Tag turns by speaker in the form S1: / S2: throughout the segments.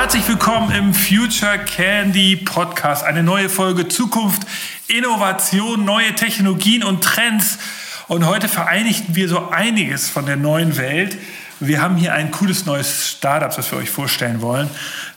S1: Herzlich willkommen im Future Candy Podcast. Eine neue Folge Zukunft, Innovation, neue Technologien und Trends. Und heute vereinigten wir so einiges von der neuen Welt. Wir haben hier ein cooles neues Startup, das wir euch vorstellen wollen.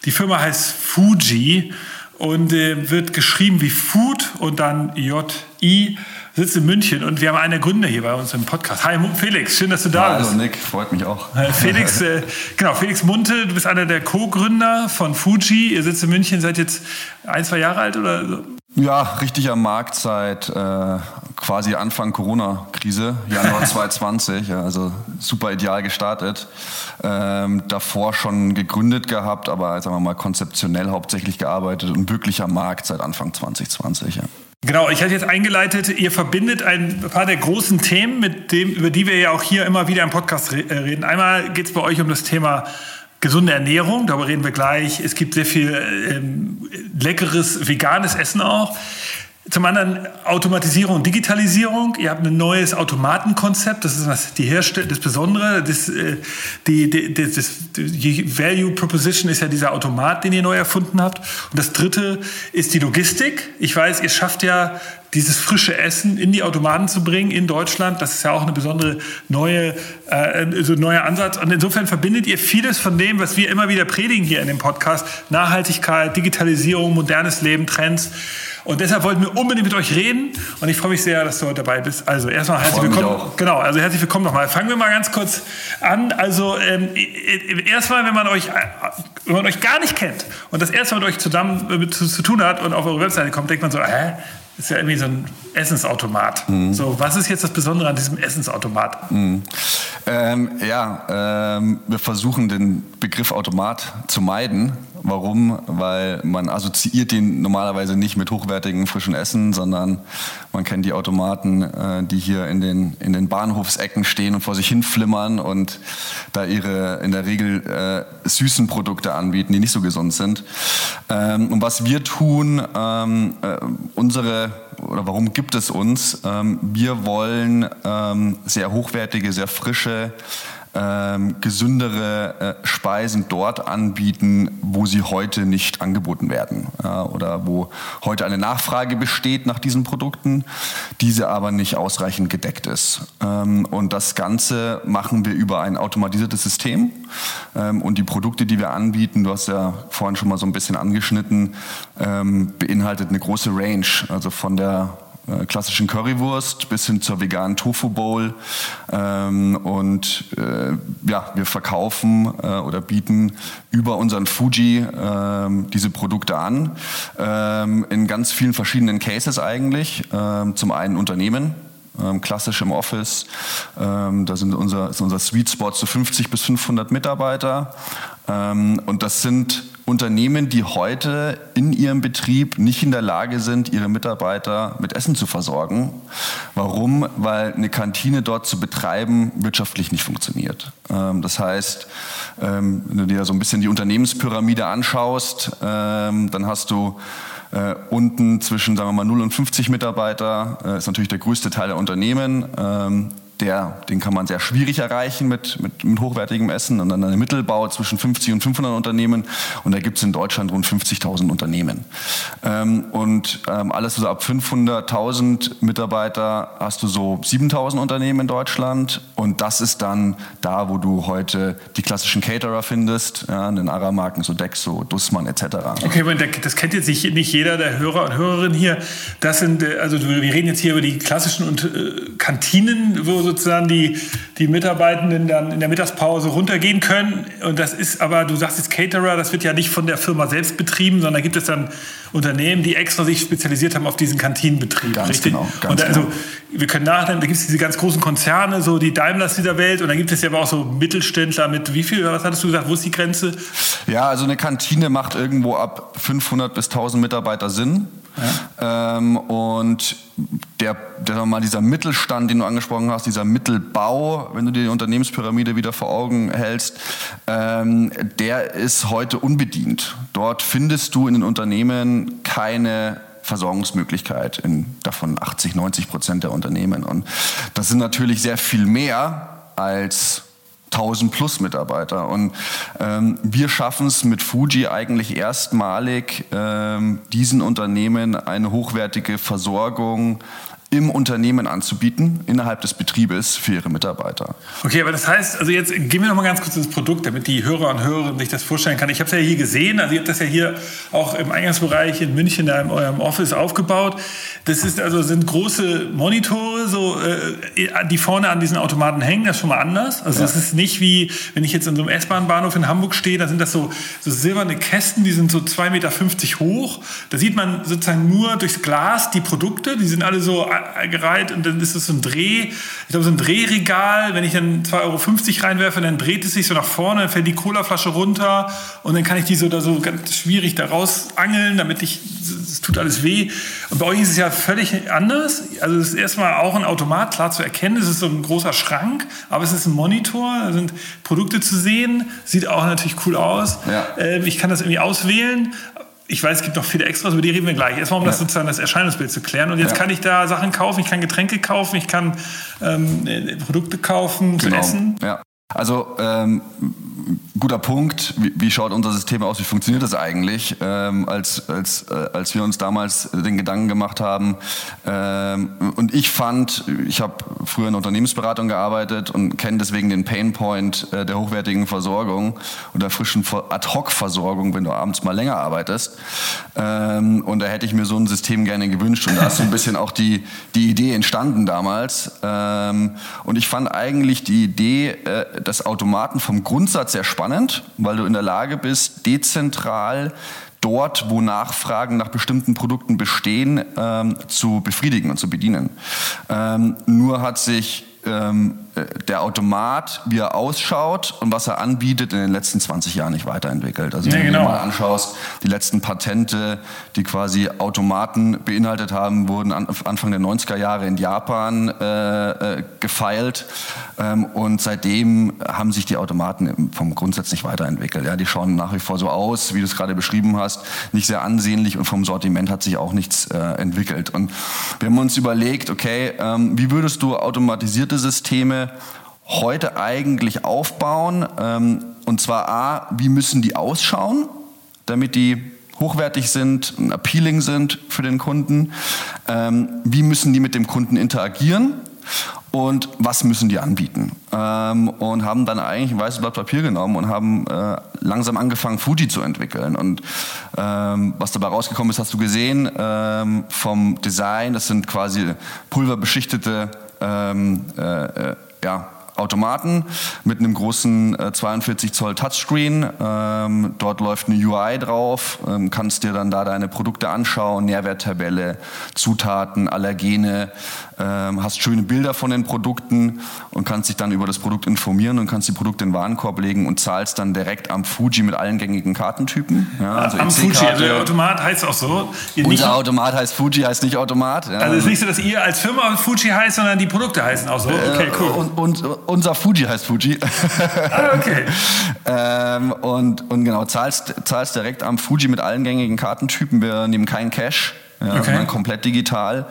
S1: Die Firma heißt Fuji und äh, wird geschrieben wie Food und dann J-I sitzt in München und wir haben einen der Gründer hier bei uns im Podcast. Hi Felix, schön, dass du da
S2: ja,
S1: bist.
S2: Hallo Nick, freut mich auch.
S1: Felix, äh, genau, Felix Munte, du bist einer der Co-Gründer von Fuji. Ihr sitzt in München, seid jetzt ein, zwei Jahre alt oder so?
S2: Ja, richtig am Markt seit äh, quasi Anfang Corona-Krise, Januar 2020. Ja, also super ideal gestartet. Ähm, davor schon gegründet gehabt, aber sagen wir mal konzeptionell hauptsächlich gearbeitet und wirklich am Markt seit Anfang 2020. Ja.
S1: Genau, ich hatte jetzt eingeleitet, ihr verbindet ein paar der großen Themen, mit dem, über die wir ja auch hier immer wieder im Podcast äh, reden. Einmal geht es bei euch um das Thema gesunde Ernährung, darüber reden wir gleich. Es gibt sehr viel ähm, leckeres veganes Essen auch. Zum anderen Automatisierung und Digitalisierung. Ihr habt ein neues Automatenkonzept. Das ist das, die Herstell das Besondere. Das, äh, die, die, das, die Value Proposition ist ja dieser Automat, den ihr neu erfunden habt. Und das Dritte ist die Logistik. Ich weiß, ihr schafft ja dieses frische Essen in die Automaten zu bringen in Deutschland. Das ist ja auch eine besondere neue, äh, so neuer Ansatz. Und insofern verbindet ihr vieles von dem, was wir immer wieder predigen hier in dem Podcast. Nachhaltigkeit, Digitalisierung, modernes Leben, Trends. Und deshalb wollten wir unbedingt mit euch reden. Und ich freue mich sehr, dass du heute dabei bist. Also erstmal herzlich willkommen. Genau, also herzlich willkommen nochmal. Fangen wir mal ganz kurz an. Also ähm, erstmal, wenn man euch, wenn man euch gar nicht kennt und das erste Mal mit euch zusammen äh, zu, zu, tun hat und auf eure Webseite kommt, denkt man so, hä? Ist ja irgendwie so ein Essensautomat. Mhm. So, was ist jetzt das Besondere an diesem Essensautomat?
S2: Mhm. Ähm, ja, ähm, wir versuchen den Begriff Automat zu meiden. Warum? Weil man assoziiert den normalerweise nicht mit hochwertigem frischen Essen, sondern man kennt die Automaten, äh, die hier in den, in den Bahnhofsecken stehen und vor sich hin flimmern und da ihre in der Regel äh, süßen Produkte anbieten, die nicht so gesund sind. Ähm, und was wir tun, ähm, äh, unsere oder warum gibt es uns? Ähm, wir wollen ähm, sehr hochwertige, sehr frische ähm, gesündere äh, Speisen dort anbieten, wo sie heute nicht angeboten werden äh, oder wo heute eine Nachfrage besteht nach diesen Produkten, diese aber nicht ausreichend gedeckt ist. Ähm, und das Ganze machen wir über ein automatisiertes System ähm, und die Produkte, die wir anbieten, du hast ja vorhin schon mal so ein bisschen angeschnitten, ähm, beinhaltet eine große Range, also von der äh, klassischen Currywurst bis hin zur veganen Tofu Bowl. Ähm, und äh, ja, wir verkaufen äh, oder bieten über unseren Fuji äh, diese Produkte an. Ähm, in ganz vielen verschiedenen Cases eigentlich. Ähm, zum einen Unternehmen, ähm, klassisch im Office. Ähm, da sind unser, ist unser Sweet Spot zu so 50 bis 500 Mitarbeiter. Ähm, und das sind Unternehmen, die heute in ihrem Betrieb nicht in der Lage sind, ihre Mitarbeiter mit Essen zu versorgen. Warum? Weil eine Kantine dort zu betreiben wirtschaftlich nicht funktioniert. Ähm, das heißt, ähm, wenn du dir so ein bisschen die Unternehmenspyramide anschaust, ähm, dann hast du äh, unten zwischen, sagen wir mal, 0 und 50 Mitarbeiter, äh, ist natürlich der größte Teil der Unternehmen der, den kann man sehr schwierig erreichen mit, mit, mit hochwertigem Essen. Und dann eine Mittelbau zwischen 50 und 500 Unternehmen. Und da gibt es in Deutschland rund 50.000 Unternehmen. Ähm, und ähm, alles so ab 500.000 Mitarbeiter hast du so 7.000 Unternehmen in Deutschland. Und das ist dann da, wo du heute die klassischen Caterer findest, ja, in den Aramarken, so Dexo, Dussmann etc.
S1: Okay, das kennt jetzt nicht, jeder der Hörer und Hörerinnen hier. Das sind, äh, also wir reden jetzt hier über die klassischen und, äh, Kantinen, wo sozusagen die, die Mitarbeitenden dann in der Mittagspause runtergehen können. Und das ist aber, du sagst jetzt Caterer, das wird ja nicht von der Firma selbst betrieben, sondern da gibt es dann Unternehmen, die extra sich spezialisiert haben auf diesen Kantinenbetrieb.
S2: Ganz richtig? genau.
S1: Ganz und also, genau. wir können nachdenken, da gibt es diese ganz großen Konzerne, so die Daimlers dieser Welt, und dann gibt es ja aber auch so Mittelständler mit wie viel, was hattest du gesagt, wo ist die Grenze?
S2: Ja, also eine Kantine macht irgendwo ab 500 bis 1000 Mitarbeiter Sinn. Ja. Ähm, und der, der mal dieser Mittelstand, den du angesprochen hast, dieser Mittelbau, wenn du dir die Unternehmenspyramide wieder vor Augen hältst, ähm, der ist heute unbedient. Dort findest du in den Unternehmen keine Versorgungsmöglichkeit in davon 80, 90 Prozent der Unternehmen. Und das sind natürlich sehr viel mehr als 1000 plus Mitarbeiter. Und ähm, wir schaffen es mit Fuji eigentlich erstmalig, ähm, diesen Unternehmen eine hochwertige Versorgung im Unternehmen anzubieten, innerhalb des Betriebes für ihre Mitarbeiter.
S1: Okay, aber das heißt, also jetzt gehen wir noch mal ganz kurz ins Produkt, damit die Hörer und Hörerinnen sich das vorstellen kann. Ich habe es ja hier gesehen, also ihr habt das ja hier auch im Eingangsbereich in München da in eurem Office aufgebaut. Das ist also sind große Monitore, so äh, die vorne an diesen Automaten hängen. Das ist schon mal anders. Also ja. das ist nicht wie wenn ich jetzt in so einem S-Bahn-Bahnhof in Hamburg stehe, da sind das so, so silberne Kästen, die sind so 2,50 Meter hoch. Da sieht man sozusagen nur durchs Glas die Produkte. Die sind alle so gereiht und dann ist es so ein Dreh, ich glaube so ein Drehregal, wenn ich dann 2,50 Euro reinwerfe, dann dreht es sich so nach vorne, dann fällt die Colaflasche runter und dann kann ich die so da so ganz schwierig da raus angeln, damit ich, es tut alles weh. Und bei euch ist es ja völlig anders. Also es ist erstmal auch ein Automat, klar zu erkennen, es ist so ein großer Schrank, aber es ist ein Monitor, da sind Produkte zu sehen, sieht auch natürlich cool aus. Ja. Ähm, ich kann das irgendwie auswählen, ich weiß, es gibt noch viele Extras, über die reden wir gleich. Erstmal, um ja. das sozusagen das Erscheinungsbild zu klären. Und jetzt ja. kann ich da Sachen kaufen, ich kann Getränke kaufen, ich kann ähm, Produkte kaufen, genau. essen.
S2: Ja. Also ähm, guter Punkt. Wie, wie, schaut unser System aus? Wie funktioniert das eigentlich? Ähm, als, als, äh, als wir uns damals den Gedanken gemacht haben. Ähm, und ich fand, ich habe früher in Unternehmensberatung gearbeitet und kenne deswegen den Painpoint äh, der hochwertigen Versorgung und der frischen Ad-Hoc-Versorgung, wenn du abends mal länger arbeitest. Ähm, und da hätte ich mir so ein System gerne gewünscht. Und da ist so ein bisschen auch die, die Idee entstanden damals. Ähm, und ich fand eigentlich die Idee äh, des Automaten vom Grundsatz sehr spannend, weil du in der Lage bist, dezentral dort, wo Nachfragen nach bestimmten Produkten bestehen, ähm, zu befriedigen und zu bedienen. Ähm, nur hat sich ähm, äh, der Automat, wie er ausschaut und was er anbietet, in den letzten 20 Jahren nicht weiterentwickelt. Also wenn ja, genau. du dir mal anschaust, die letzten Patente, die quasi Automaten beinhaltet haben, wurden an, Anfang der 90er Jahre in Japan äh, äh, gefeilt ähm, und seitdem haben sich die Automaten vom Grundsatz nicht weiterentwickelt. Ja, die schauen nach wie vor so aus, wie du es gerade beschrieben hast, nicht sehr ansehnlich und vom Sortiment hat sich auch nichts äh, entwickelt. Und wir haben uns überlegt, okay, ähm, wie würdest du automatisierte Systeme heute eigentlich aufbauen? Ähm, und zwar A, wie müssen die ausschauen, damit die hochwertig sind, appealing sind für den Kunden? Ähm, wie müssen die mit dem Kunden interagieren? Und was müssen die anbieten? Ähm, und haben dann eigentlich ein weißes Blatt Papier genommen und haben äh, langsam angefangen, Fuji zu entwickeln. Und ähm, was dabei rausgekommen ist, hast du gesehen, ähm, vom Design, das sind quasi pulverbeschichtete ähm, äh, äh, ja, Automaten mit einem großen äh, 42 Zoll Touchscreen. Ähm, dort läuft eine UI drauf, ähm, kannst dir dann da deine Produkte anschauen, Nährwerttabelle, Zutaten, Allergene, hast schöne Bilder von den Produkten und kannst dich dann über das Produkt informieren und kannst die Produkte in den Warenkorb legen und zahlst dann direkt am Fuji mit allen gängigen Kartentypen.
S1: Ja, also am Fuji, also der Automat heißt auch so.
S2: Ihr Unser Automat heißt Fuji, heißt nicht Automat.
S1: Ja. Also es ist nicht so, dass ihr als Firma Fuji heißt, sondern die Produkte heißen auch so. Äh, okay, cool.
S2: Und, und unser Fuji heißt Fuji.
S1: Ah, okay.
S2: ähm, und, und genau, zahlst, zahlst direkt am Fuji mit allen gängigen Kartentypen. Wir nehmen keinen Cash ja, okay. sondern komplett digital.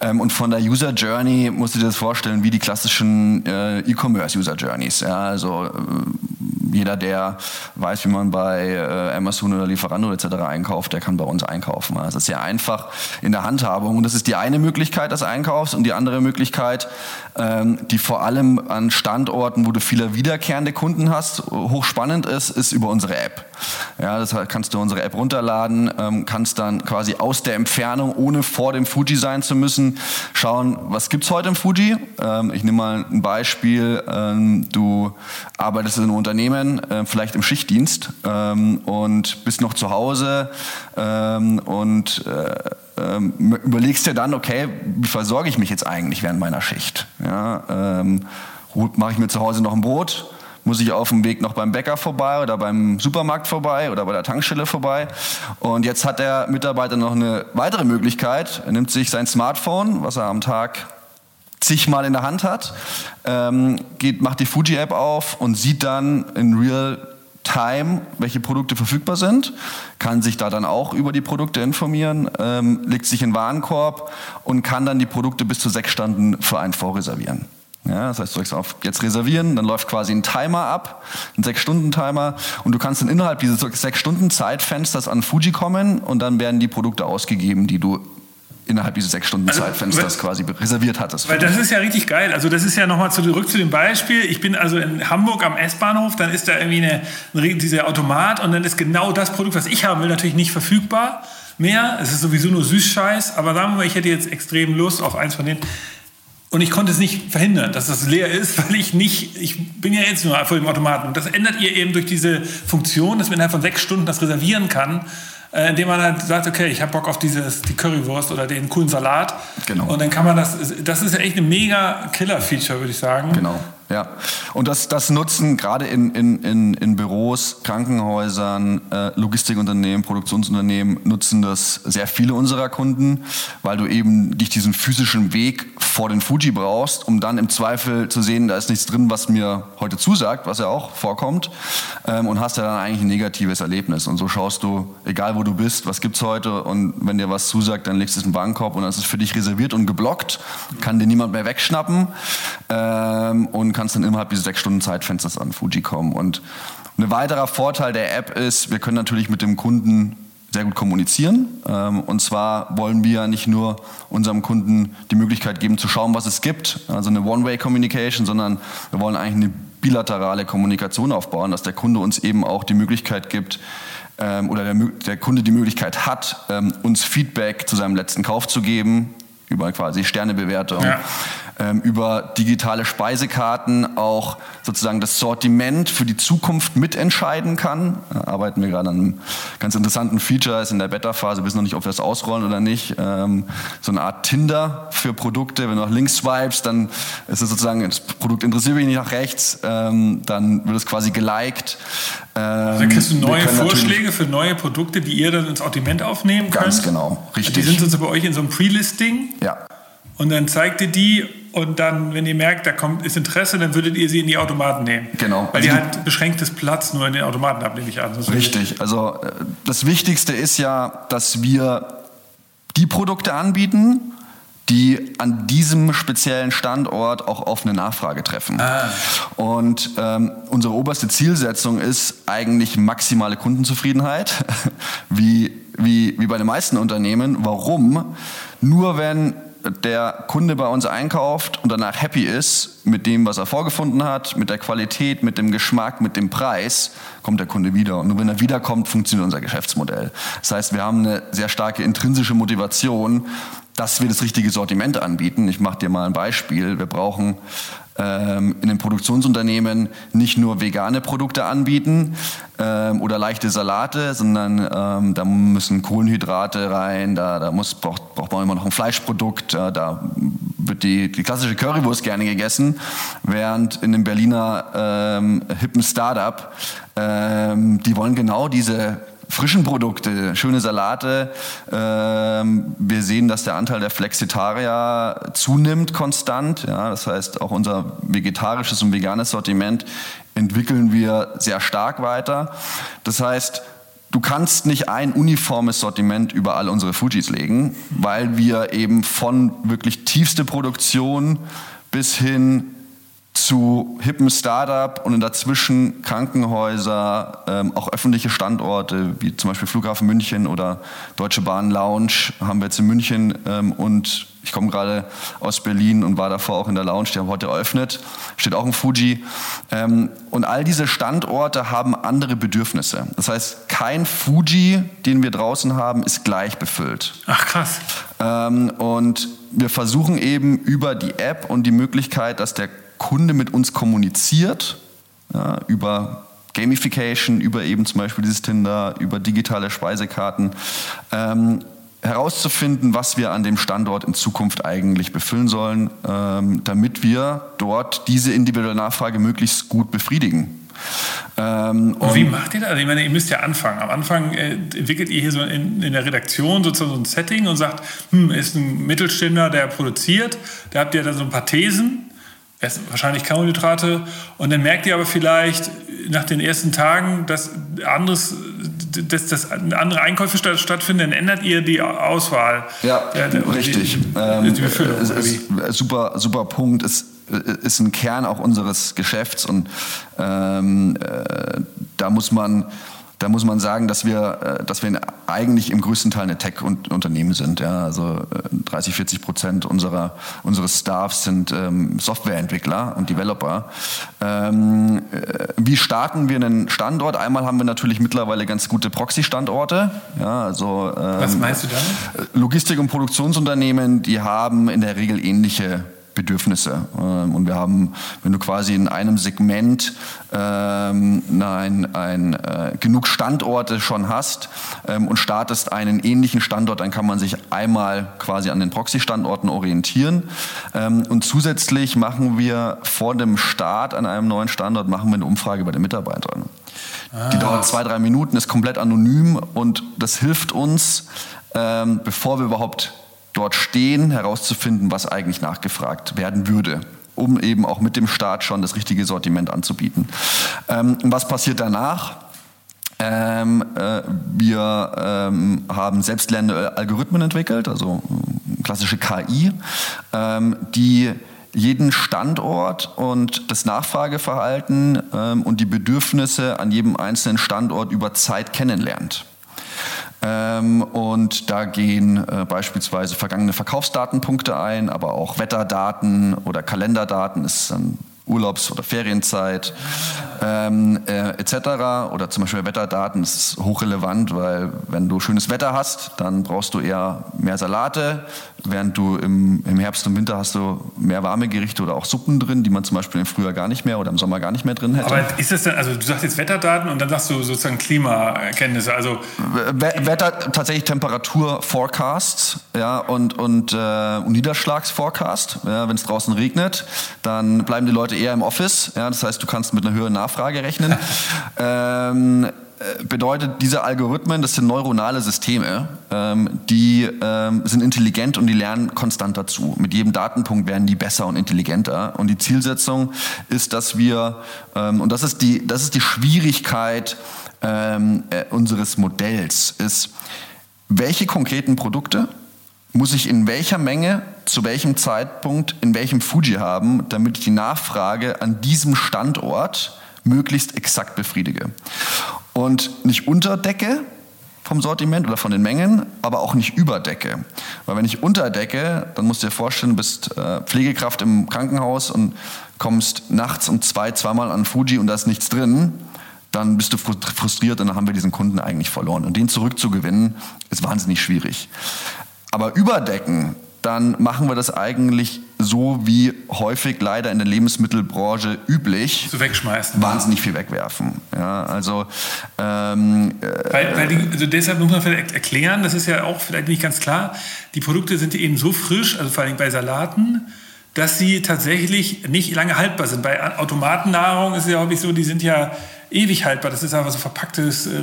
S2: Ähm, und von der User Journey musst du dir das vorstellen wie die klassischen äh, E-Commerce User Journeys. Ja, also äh, jeder, der weiß, wie man bei äh, Amazon oder Lieferando etc. einkauft, der kann bei uns einkaufen. Das ist sehr einfach in der Handhabung. Und das ist die eine Möglichkeit des Einkaufs. Und die andere Möglichkeit, ähm, die vor allem an Standorten, wo du viele wiederkehrende Kunden hast, hochspannend ist, ist über unsere App. Ja, das kannst du unsere App runterladen, ähm, kannst dann quasi aus der Entfernung, ohne vor dem Fuji sein zu müssen, schauen, was gibt's heute im Fuji. Ähm, ich nehme mal ein Beispiel. Du arbeitest in einem Unternehmen, äh, vielleicht im Schichtdienst ähm, und bist noch zu Hause ähm, und äh, ähm, überlegst dir dann, okay, wie versorge ich mich jetzt eigentlich während meiner Schicht? Ja, mache ich mir zu Hause noch ein Brot? muss ich auf dem Weg noch beim Bäcker vorbei oder beim Supermarkt vorbei oder bei der Tankstelle vorbei. Und jetzt hat der Mitarbeiter noch eine weitere Möglichkeit. Er nimmt sich sein Smartphone, was er am Tag zigmal in der Hand hat, ähm, geht, macht die Fuji-App auf und sieht dann in Real Time, welche Produkte verfügbar sind, kann sich da dann auch über die Produkte informieren, ähm, legt sich in Warenkorb und kann dann die Produkte bis zu sechs Stunden für einen vorreservieren. Ja, das heißt, du drückst auf jetzt reservieren, dann läuft quasi ein Timer ab, ein 6-Stunden-Timer und du kannst dann innerhalb dieses 6-Stunden-Zeitfensters an Fuji kommen und dann werden die Produkte ausgegeben, die du innerhalb dieses sechs Stunden also, Zeitfensters quasi reserviert hattest.
S1: Weil das ist ja richtig geil. Also das ist ja nochmal zurück zu dem Beispiel. Ich bin also in Hamburg am S-Bahnhof, dann ist da irgendwie eine, dieser Automat und dann ist genau das Produkt, was ich haben will, natürlich nicht verfügbar mehr. Es ist sowieso nur Süßscheiß, aber sagen wir mal, ich hätte jetzt extrem Lust auf eins von denen. Und ich konnte es nicht verhindern, dass das leer ist, weil ich nicht, ich bin ja jetzt nur vor dem Automaten. Und das ändert ihr eben durch diese Funktion, dass man innerhalb von sechs Stunden das reservieren kann indem man halt sagt, okay, ich habe Bock auf dieses, die Currywurst oder den coolen Salat. Genau. Und dann kann man das, das ist echt ein mega Killer-Feature, würde ich sagen.
S2: Genau. Ja, und das, das nutzen gerade in, in, in, in Büros, Krankenhäusern, äh, Logistikunternehmen, Produktionsunternehmen, nutzen das sehr viele unserer Kunden, weil du eben nicht diesen physischen Weg vor den Fuji brauchst, um dann im Zweifel zu sehen, da ist nichts drin, was mir heute zusagt, was ja auch vorkommt, ähm, und hast ja dann eigentlich ein negatives Erlebnis. Und so schaust du, egal wo du bist, was gibt's heute, und wenn dir was zusagt, dann legst du es in den Warenkorb und dann ist es für dich reserviert und geblockt, kann dir niemand mehr wegschnappen ähm, und kannst dann innerhalb dieses sechs Stunden Zeitfensters an Fuji kommen. Und ein weiterer Vorteil der App ist, wir können natürlich mit dem Kunden sehr gut kommunizieren. Ähm, und zwar wollen wir nicht nur unserem Kunden die Möglichkeit geben zu schauen, was es gibt, also eine One-Way-Communication, sondern wir wollen eigentlich eine bilaterale Kommunikation aufbauen, dass der Kunde uns eben auch die Möglichkeit gibt, ähm, oder der, der Kunde die Möglichkeit hat, ähm, uns Feedback zu seinem letzten Kauf zu geben, über quasi Sternebewertung. Ja ähm, über digitale Speisekarten auch sozusagen das Sortiment für die Zukunft mitentscheiden kann. Da arbeiten wir gerade an einem ganz interessanten Feature, ist in der Beta-Phase, wissen noch nicht, ob wir das ausrollen oder nicht. Ähm, so eine Art Tinder für Produkte. Wenn du nach links swipes, dann ist es sozusagen, das Produkt interessiert mich nicht nach rechts, ähm, dann wird es quasi geliked.
S1: Also kriegst du neue Vorschläge für neue Produkte, die ihr dann ins Sortiment aufnehmen könnt?
S2: Ganz genau, richtig.
S1: Die sind also bei euch in so einem Pre-Listing?
S2: Ja.
S1: Und dann zeigt ihr die und dann, wenn ihr merkt, da kommt ist Interesse, dann würdet ihr sie in die Automaten nehmen.
S2: Genau.
S1: Weil also ihr halt beschränktes Platz nur in den Automaten habt, nehme ich an.
S2: Richtig. Also äh, das Wichtigste ist ja, dass wir die Produkte anbieten, die an diesem speziellen Standort auch offene Nachfrage treffen. Ah. Und ähm, unsere oberste Zielsetzung ist eigentlich maximale Kundenzufriedenheit, wie, wie, wie bei den meisten Unternehmen. Warum? Nur wenn der Kunde bei uns einkauft und danach happy ist mit dem, was er vorgefunden hat, mit der Qualität, mit dem Geschmack, mit dem Preis, kommt der Kunde wieder. Und nur wenn er wiederkommt, funktioniert unser Geschäftsmodell. Das heißt, wir haben eine sehr starke intrinsische Motivation, dass wir das richtige Sortiment anbieten. Ich mache dir mal ein Beispiel. Wir brauchen ähm, in den Produktionsunternehmen nicht nur vegane Produkte anbieten ähm, oder leichte Salate, sondern ähm, da müssen Kohlenhydrate rein, da, da muss, braucht, braucht man immer noch ein Fleischprodukt, äh, da wird die, die klassische Currywurst gerne gegessen, während in dem Berliner ähm, hippen Startup, ähm, die wollen genau diese frischen Produkte, schöne Salate. Ähm, wir sehen, dass der Anteil der Flexitarier zunimmt konstant. Ja, das heißt, auch unser vegetarisches und veganes Sortiment entwickeln wir sehr stark weiter. Das heißt, du kannst nicht ein uniformes Sortiment über all unsere Fujis legen, weil wir eben von wirklich tiefste Produktion bis hin zu hippen Startup und dazwischen Krankenhäuser, ähm, auch öffentliche Standorte, wie zum Beispiel Flughafen München oder Deutsche Bahn Lounge haben wir jetzt in München ähm, und ich komme gerade aus Berlin und war davor auch in der Lounge, die haben heute eröffnet, steht auch ein Fuji. Ähm, und all diese Standorte haben andere Bedürfnisse. Das heißt, kein Fuji, den wir draußen haben, ist gleich befüllt.
S1: Ach krass.
S2: Ähm, und wir versuchen eben über die App und die Möglichkeit, dass der Kunde mit uns kommuniziert, ja, über Gamification, über eben zum Beispiel dieses Tinder, über digitale Speisekarten, ähm, herauszufinden, was wir an dem Standort in Zukunft eigentlich befüllen sollen, ähm, damit wir dort diese individuelle Nachfrage möglichst gut befriedigen.
S1: Ähm, und, wie macht ihr das? Also ich meine, ihr müsst ja anfangen. Am Anfang äh, entwickelt ihr hier so in, in, der Redaktion sozusagen so ein Setting und sagt, hm, ist ein Mittelständler, der produziert, da habt ihr dann so ein paar Thesen wahrscheinlich Kohlenhydrate. Und dann merkt ihr aber vielleicht nach den ersten Tagen, dass, anderes, dass, dass andere Einkäufe statt, stattfinden, dann ändert ihr die Auswahl.
S2: Ja, der, richtig. Die, ähm, die super, super Punkt. Es, ist ein Kern auch unseres Geschäfts und ähm, äh, da muss man da muss man sagen, dass wir, äh, dass wir eigentlich im größten Teil eine Tech-Unternehmen sind. Ja, also 30, äh, 40 Prozent unserer, unseres Staffs sind ähm, Softwareentwickler und Developer. Ähm, äh, wie starten wir einen Standort? Einmal haben wir natürlich mittlerweile ganz gute Proxy-Standorte. Ja, also,
S1: ähm, Was meinst du damit?
S2: Logistik- und Produktionsunternehmen, die haben in der Regel ähnliche Bedürfnisse. Ähm, und wir haben, wenn du quasi in einem Segment ähm, ein, ein, äh, genug Standorte schon hast ähm, und startest einen ähnlichen Standort, dann kann man sich einmal quasi an den Proxy-Standorten orientieren. Ähm, und zusätzlich machen wir vor dem Start an einem neuen Standort machen wir eine Umfrage bei den Mitarbeitern. Ah. Die dauert zwei, drei Minuten, ist komplett anonym und das hilft uns, ähm, bevor wir überhaupt dort stehen, herauszufinden, was eigentlich nachgefragt werden würde um eben auch mit dem Staat schon das richtige Sortiment anzubieten. Ähm, was passiert danach? Ähm, äh, wir ähm, haben selbstlernende Algorithmen entwickelt, also äh, klassische KI, ähm, die jeden Standort und das Nachfrageverhalten ähm, und die Bedürfnisse an jedem einzelnen Standort über Zeit kennenlernt. Ähm, und da gehen äh, beispielsweise vergangene Verkaufsdatenpunkte ein, aber auch Wetterdaten oder Kalenderdaten ist dann Urlaubs- oder Ferienzeit ähm, äh, etc. Oder zum Beispiel Wetterdaten das ist hochrelevant, weil wenn du schönes Wetter hast, dann brauchst du eher mehr Salate, während du im, im Herbst und Winter hast du mehr warme Gerichte oder auch Suppen drin, die man zum Beispiel im Frühjahr gar nicht mehr oder im Sommer gar nicht mehr drin hätte.
S1: Aber ist das denn, also du sagst jetzt Wetterdaten und dann sagst du sozusagen Klimaerkenntnisse, also
S2: Wetter, tatsächlich Temperatur-Forecasts ja, und, und, äh, Niederschlagsforecast. Ja, wenn es draußen regnet, dann bleiben die Leute eher im Office. Ja, das heißt, du kannst mit einer höheren Nachfrage rechnen. ähm, äh, bedeutet, diese Algorithmen, das sind neuronale Systeme, ähm, die ähm, sind intelligent und die lernen konstant dazu. Mit jedem Datenpunkt werden die besser und intelligenter. Und die Zielsetzung ist, dass wir, ähm, und das ist die, das ist die Schwierigkeit ähm, äh, unseres Modells, ist, welche konkreten Produkte muss ich in welcher Menge, zu welchem Zeitpunkt, in welchem Fuji haben, damit ich die Nachfrage an diesem Standort möglichst exakt befriedige. Und nicht unterdecke vom Sortiment oder von den Mengen, aber auch nicht überdecke. Weil wenn ich unterdecke, dann musst du dir vorstellen, du bist äh, Pflegekraft im Krankenhaus und kommst nachts um zwei, zweimal an Fuji und da ist nichts drin, dann bist du frustriert und dann haben wir diesen Kunden eigentlich verloren. Und den zurückzugewinnen, ist wahnsinnig schwierig. Aber überdecken, dann machen wir das eigentlich so wie häufig leider in der Lebensmittelbranche üblich.
S1: Zu wegschmeißen.
S2: Wahnsinnig viel wegwerfen. Ja, also, ähm,
S1: äh, weil, weil die, also deshalb muss man vielleicht erklären, das ist ja auch vielleicht nicht ganz klar, die Produkte sind eben so frisch, also vor allem bei Salaten, dass sie tatsächlich nicht lange haltbar sind. Bei Automatennahrung ist es ja häufig so, die sind ja ewig haltbar. Das ist einfach so verpacktes äh,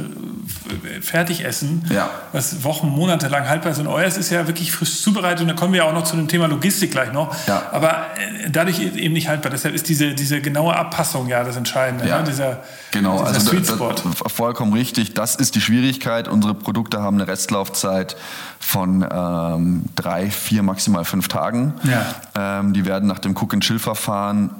S1: Fertigessen, ja. was Wochen, Monate lang haltbar ist. Und euers ist ja wirklich frisch zubereitet. Und da kommen wir ja auch noch zu dem Thema Logistik gleich noch. Ja. Aber äh, dadurch eben nicht haltbar. Deshalb ist diese, diese genaue Abpassung ja das Entscheidende. Ja. Ne? Dieser,
S2: genau, dieser also Sweet Spot. vollkommen richtig. Das ist die Schwierigkeit. Unsere Produkte haben eine Restlaufzeit von ähm, drei, vier, maximal fünf Tagen. Ja. Ähm, die werden nach dem Cook-and-Chill-Verfahren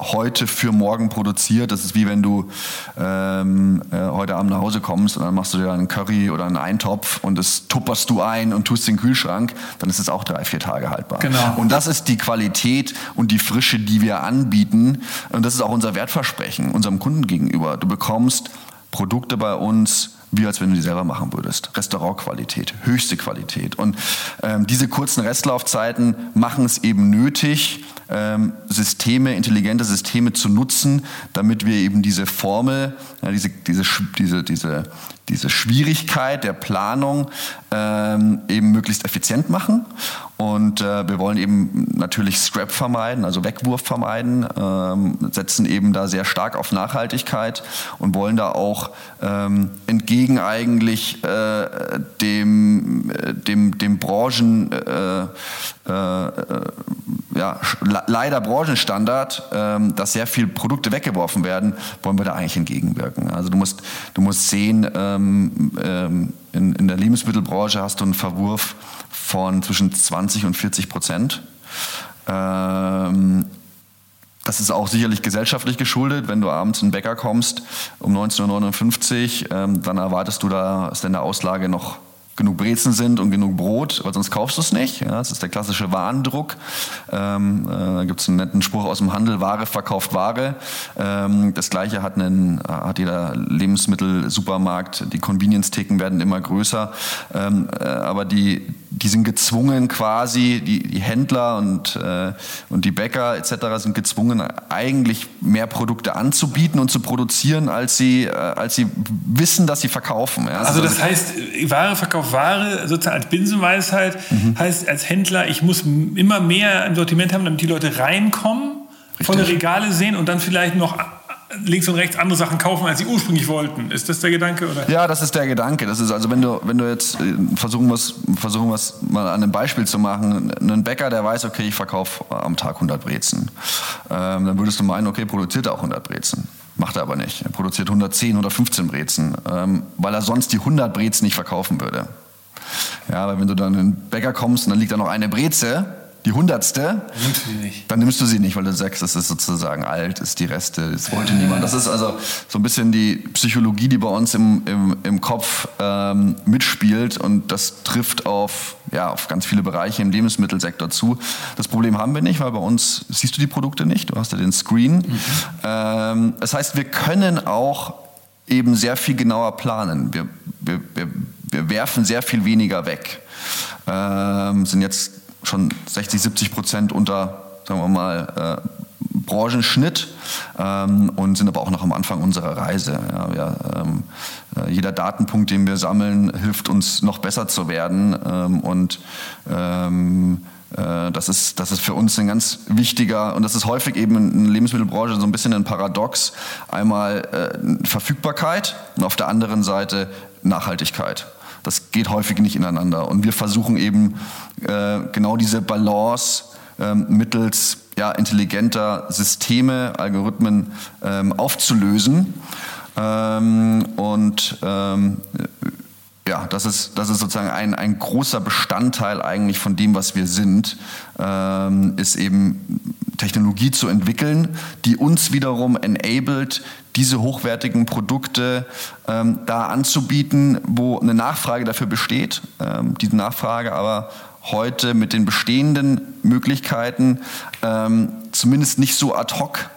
S2: heute für morgen produziert. Das ist wie wenn du ähm, äh, heute Abend nach Hause kommst und dann machst du dir einen Curry oder einen Eintopf und das tupperst du ein und tust in den Kühlschrank, dann ist es auch drei, vier Tage haltbar. Genau. Und das ist die Qualität und die Frische, die wir anbieten. Und das ist auch unser Wertversprechen unserem Kunden gegenüber. Du bekommst Produkte bei uns, wie als wenn du die selber machen würdest. Restaurantqualität, höchste Qualität. Und ähm, diese kurzen Restlaufzeiten machen es eben nötig, ähm, Systeme, intelligente Systeme zu nutzen, damit wir eben diese Formel, ja, diese, diese, diese, diese, diese Schwierigkeit der Planung ähm, eben möglichst effizient machen. Und äh, wir wollen eben natürlich Scrap vermeiden, also Wegwurf vermeiden, ähm, setzen eben da sehr stark auf Nachhaltigkeit und wollen da auch ähm, entgegen eigentlich äh, dem, äh, dem, dem Branchen, äh, äh, äh ja, leider Branchenstandard, ähm, dass sehr viele Produkte weggeworfen werden, wollen wir da eigentlich entgegenwirken. Also du musst, du musst sehen, ähm, ähm, in, in der Lebensmittelbranche hast du einen Verwurf von zwischen 20 und 40 Prozent. Ähm, das ist auch sicherlich gesellschaftlich geschuldet. Wenn du abends in den Bäcker kommst um 19.59 Uhr, ähm, dann erwartest du da, dass in der Auslage noch genug Brezen sind und genug Brot, weil sonst kaufst du es nicht. Ja, das ist der klassische Warendruck. Ähm, äh, da gibt es einen netten Spruch aus dem Handel, Ware verkauft Ware. Ähm, das gleiche hat, einen, hat jeder Lebensmittelsupermarkt. Die Convenience-Theken werden immer größer. Ähm, äh, aber die, die sind gezwungen quasi, die, die Händler und, äh, und die Bäcker etc. sind gezwungen, eigentlich mehr Produkte anzubieten und zu produzieren, als sie, äh, als sie wissen, dass sie verkaufen.
S1: Ja, also, also das heißt, Ware verkauft Ware, sozusagen als Binsenweisheit, mhm. heißt als Händler, ich muss immer mehr im Sortiment haben, damit die Leute reinkommen, Richtig. volle Regale sehen und dann vielleicht noch links und rechts andere Sachen kaufen, als sie ursprünglich wollten. Ist das der Gedanke? Oder?
S2: Ja, das ist der Gedanke. Das ist also, wenn du, wenn du jetzt äh, versuchen was, versuchen was mal an einem Beispiel zu machen, ein Bäcker, der weiß, okay, ich verkaufe am Tag 100 Brezen, ähm, dann würdest du meinen, okay, produziert er auch 100 Brezen. Macht er aber nicht. Er produziert 110, 115 Brezen, ähm, weil er sonst die 100 Brezen nicht verkaufen würde. Ja, weil wenn du dann in den Bäcker kommst und dann liegt da noch eine Breze, die hundertste, nimmst du nicht. dann nimmst du sie nicht, weil du sagst, das ist sozusagen alt, ist die Reste, das wollte niemand. Das ist also so ein bisschen die Psychologie, die bei uns im, im, im Kopf ähm, mitspielt und das trifft auf, ja, auf ganz viele Bereiche im Lebensmittelsektor zu. Das Problem haben wir nicht, weil bei uns siehst du die Produkte nicht, du hast ja den Screen. Mhm. Ähm, das heißt, wir können auch eben sehr viel genauer planen. Wir, wir, wir, wir werfen sehr viel weniger weg. Ähm, sind jetzt schon 60, 70 Prozent unter, sagen wir mal, äh, Branchenschnitt ähm, und sind aber auch noch am Anfang unserer Reise. Ja, ja, ähm, äh, jeder Datenpunkt, den wir sammeln, hilft uns noch besser zu werden ähm, und ähm, äh, das ist, das ist für uns ein ganz wichtiger, und das ist häufig eben in der Lebensmittelbranche so ein bisschen ein Paradox. Einmal äh, Verfügbarkeit und auf der anderen Seite Nachhaltigkeit. Das geht häufig nicht ineinander. Und wir versuchen eben äh, genau diese Balance äh, mittels ja, intelligenter Systeme, Algorithmen ähm, aufzulösen. Ähm, und ähm, ja, das ist, das ist sozusagen ein, ein großer Bestandteil eigentlich von dem, was wir sind, ähm, ist eben Technologie zu entwickeln, die uns wiederum enabled, diese hochwertigen Produkte ähm, da anzubieten, wo eine Nachfrage dafür besteht. Ähm, diese Nachfrage aber heute mit den bestehenden Möglichkeiten ähm, zumindest nicht so ad hoc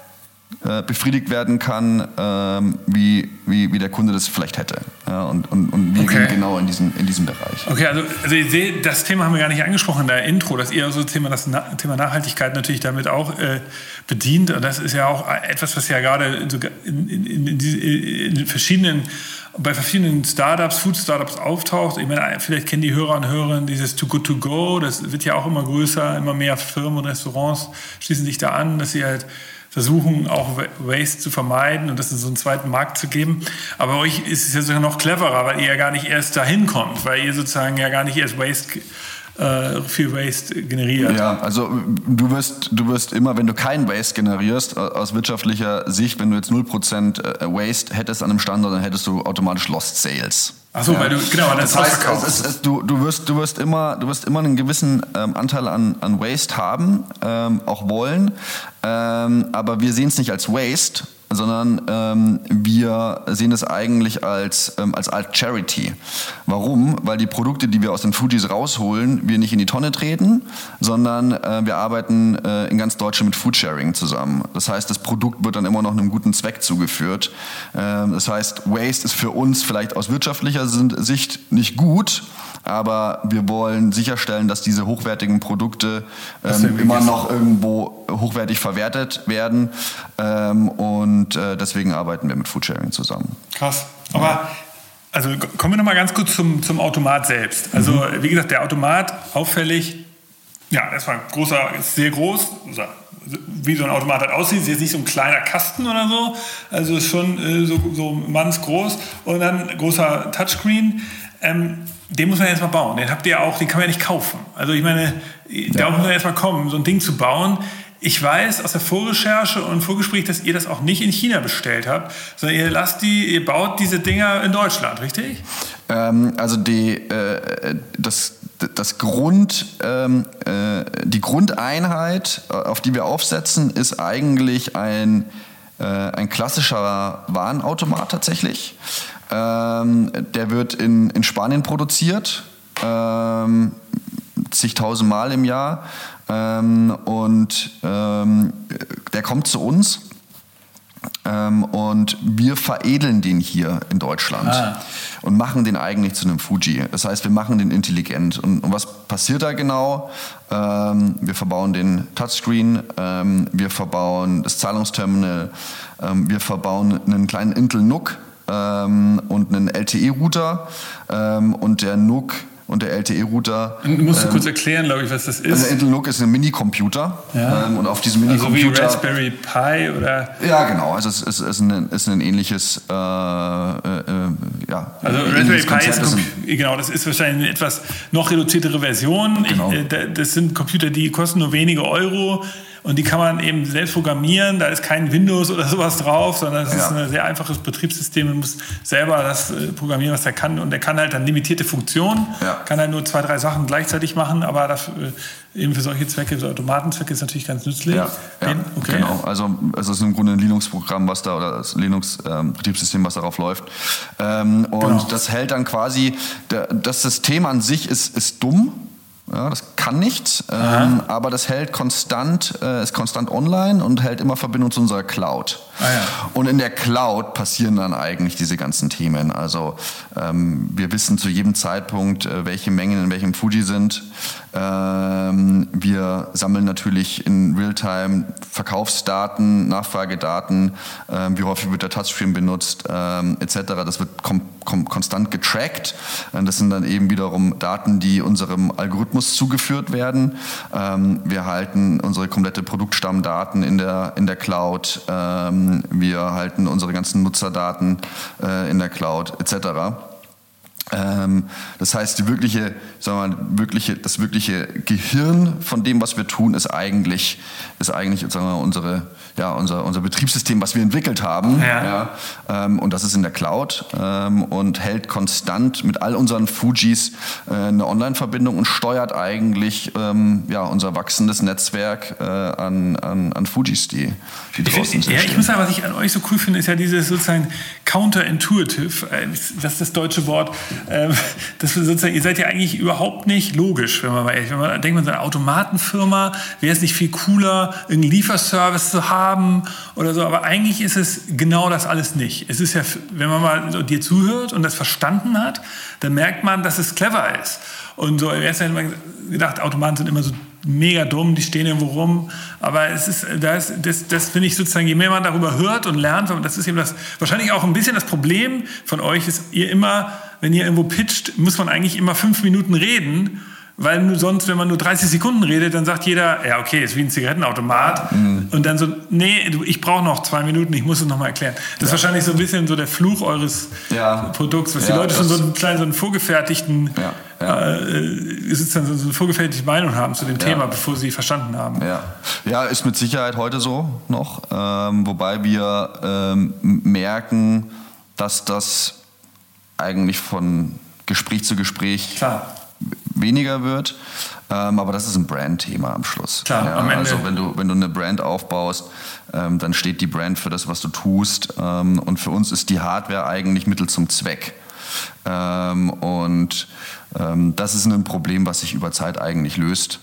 S2: äh, befriedigt werden kann, ähm, wie, wie, wie der Kunde das vielleicht hätte. Ja, und, und, und wir okay. gehen genau in diesem, in diesem Bereich.
S1: Okay, also, also ich sehe, das Thema haben wir gar nicht angesprochen in der Intro, dass ihr so Thema, das Na Thema Nachhaltigkeit natürlich damit auch äh, bedient. Und das ist ja auch etwas, was ja gerade in, in, in, in verschiedenen bei verschiedenen Startups, Food-Startups auftaucht. Ich meine, vielleicht kennen die Hörer und Hörerinnen dieses Too Good To Go. Das wird ja auch immer größer. Immer mehr Firmen und Restaurants schließen sich da an, dass sie halt versuchen, auch Waste zu vermeiden und das in so einen zweiten Markt zu geben. Aber euch ist es ja sogar noch cleverer, weil ihr ja gar nicht erst dahin kommt, weil ihr sozusagen ja gar nicht erst Waste äh, viel Waste generiert.
S2: Ja, also du wirst, du wirst immer, wenn du kein Waste generierst, aus wirtschaftlicher Sicht, wenn du jetzt 0% äh, Waste hättest an einem Standort, dann hättest du automatisch Lost Sales.
S1: Achso, ja. weil du, genau,
S2: das, das heißt, es, es, du, du, wirst, du, wirst immer, du wirst immer einen gewissen ähm, Anteil an, an Waste haben, ähm, auch wollen, ähm, aber wir sehen es nicht als Waste, sondern ähm, wir sehen es eigentlich als, ähm, als Art Charity. Warum? Weil die Produkte, die wir aus den Fujis rausholen, wir nicht in die Tonne treten, sondern äh, wir arbeiten äh, in ganz Deutschland mit Foodsharing zusammen. Das heißt, das Produkt wird dann immer noch einem guten Zweck zugeführt. Ähm, das heißt, Waste ist für uns vielleicht aus wirtschaftlicher Sicht nicht gut, aber wir wollen sicherstellen, dass diese hochwertigen Produkte ähm, immer noch irgendwo hochwertig verwertet werden ähm, und äh, deswegen arbeiten wir mit Foodsharing zusammen.
S1: Krass. Aber ja. also kommen wir noch mal ganz kurz zum, zum Automat selbst. Also mhm. wie gesagt, der Automat auffällig, ja, erstmal großer, ist sehr groß, wie so ein Automat halt aussieht. Ist jetzt nicht so ein kleiner Kasten oder so. Also ist schon äh, so, so mannsgroß. Und dann großer Touchscreen. Ähm, den muss man erstmal bauen. Den habt ihr auch, den kann man ja nicht kaufen. Also ich meine, ja. da muss man erstmal kommen, so ein Ding zu bauen. Ich weiß aus der Vorrecherche und Vorgespräch, dass ihr das auch nicht in China bestellt habt, sondern ihr lasst die, ihr baut diese Dinger in Deutschland, richtig?
S2: Ähm, also die, äh, das das Grund, ähm, äh, die Grundeinheit, äh, auf die wir aufsetzen, ist eigentlich ein, äh, ein klassischer Warenautomat tatsächlich. Ähm, der wird in, in Spanien produziert, ähm, zigtausend Mal im Jahr. Ähm, und ähm, der kommt zu uns ähm, und wir veredeln den hier in Deutschland ah. und machen den eigentlich zu einem Fuji. Das heißt, wir machen den intelligent. Und, und was passiert da genau? Ähm, wir verbauen den Touchscreen, ähm, wir verbauen das Zahlungsterminal, ähm, wir verbauen einen kleinen Intel NUC ähm, und einen LTE-Router ähm, und der NUC und der LTE-Router.
S1: Musst du ähm, kurz erklären, glaube ich, was das ist?
S2: Also Intel NUC ist ein Minicomputer
S1: ja.
S2: ähm, und auf diesem Minicomputer...
S1: Also wie Raspberry Pi oder...
S2: Ja, genau. Also es ist, ist, ein, ist ein ähnliches... Äh, äh,
S1: ja, also Raspberry Pi ist, genau, das ist wahrscheinlich eine etwas noch reduziertere Version. Genau. Ich, äh, das sind Computer, die kosten nur wenige Euro und die kann man eben selbst programmieren. Da ist kein Windows oder sowas drauf, sondern es ja. ist ein sehr einfaches Betriebssystem. Man muss selber das äh, programmieren, was er kann. Und er kann halt dann limitierte Funktionen, ja. kann halt nur zwei, drei Sachen gleichzeitig machen, aber das, äh, eben für solche Zwecke, so Automatenzwecke ist natürlich ganz nützlich.
S2: Ja, ja okay. genau. Also, also es ist im Grunde ein Linux-Programm, was da, oder das Linux-Betriebssystem, ähm, was darauf läuft. Ähm, und genau. das hält dann quasi, der, das System an sich ist, ist dumm, ja, das kann nicht, ähm, aber das hält konstant, äh, ist konstant online und hält immer Verbindung zu unserer Cloud. Ah, ja. Und in der Cloud passieren dann eigentlich diese ganzen Themen. Also ähm, wir wissen zu jedem Zeitpunkt, äh, welche Mengen in welchem Fuji sind. Ähm, wir sammeln natürlich in Realtime Verkaufsdaten, Nachfragedaten, ähm, wie häufig wird der Touchscreen benutzt, ähm, etc. Das wird konstant getrackt. Das sind dann eben wiederum Daten, die unserem Algorithmus zugeführt werden. Ähm, wir halten unsere komplette Produktstammdaten in der, in der Cloud. Ähm, wir halten unsere ganzen Nutzerdaten äh, in der Cloud etc. Ähm, das heißt, die wirkliche, sagen wir mal, wirkliche, das wirkliche Gehirn von dem, was wir tun, ist eigentlich, ist eigentlich sagen wir, unsere, ja, unser, unser Betriebssystem, was wir entwickelt haben. Ja. ja ähm, und das ist in der Cloud ähm, und hält konstant mit all unseren Fujis äh, eine Online-Verbindung und steuert eigentlich ähm, ja, unser wachsendes Netzwerk äh, an, an, an Fujis, die, die
S1: draußen sind. Ja, ich muss sagen, was ich an euch so cool finde, ist ja dieses sozusagen counterintuitive, äh, das ist das deutsche Wort, das sozusagen, ihr seid ja eigentlich überhaupt nicht logisch, wenn man mal ehrlich, wenn man denkt, man ist eine Automatenfirma, wäre es nicht viel cooler, einen Lieferservice zu haben oder so, aber eigentlich ist es genau das alles nicht. Es ist ja, wenn man mal so dir zuhört und das verstanden hat, dann merkt man, dass es clever ist. Und so, erst hätte man gedacht, Automaten sind immer so mega dumm, die stehen irgendwo rum. Aber es ist, das, das, das finde ich sozusagen, je mehr man darüber hört und lernt, das ist eben das, wahrscheinlich auch ein bisschen das Problem von euch, ist ihr immer, wenn ihr irgendwo pitcht, muss man eigentlich immer fünf Minuten reden. Weil nur sonst, wenn man nur 30 Sekunden redet, dann sagt jeder, ja, okay, ist wie ein Zigarettenautomat. Mhm. Und dann so, nee, ich brauche noch zwei Minuten, ich muss es nochmal erklären. Das ja. ist wahrscheinlich so ein bisschen so der Fluch eures ja. Produkts, was ja, die Leute schon so einen kleinen, so einen vorgefertigten ja. äh, sozusagen so eine vorgefertigte Meinung haben zu dem. Thema, bevor sie verstanden haben.
S2: Ja, ja ist mit Sicherheit heute so noch, ähm, wobei wir ähm, merken, dass das eigentlich von Gespräch zu Gespräch Klar. weniger wird. Ähm, aber das ist ein Brand-Thema am Schluss. Klar, ja, am Ende. Also wenn du, wenn du eine Brand aufbaust, ähm, dann steht die Brand für das, was du tust. Ähm, und für uns ist die Hardware eigentlich Mittel zum Zweck. Ähm, und ähm, das ist ein Problem, was sich über Zeit eigentlich löst.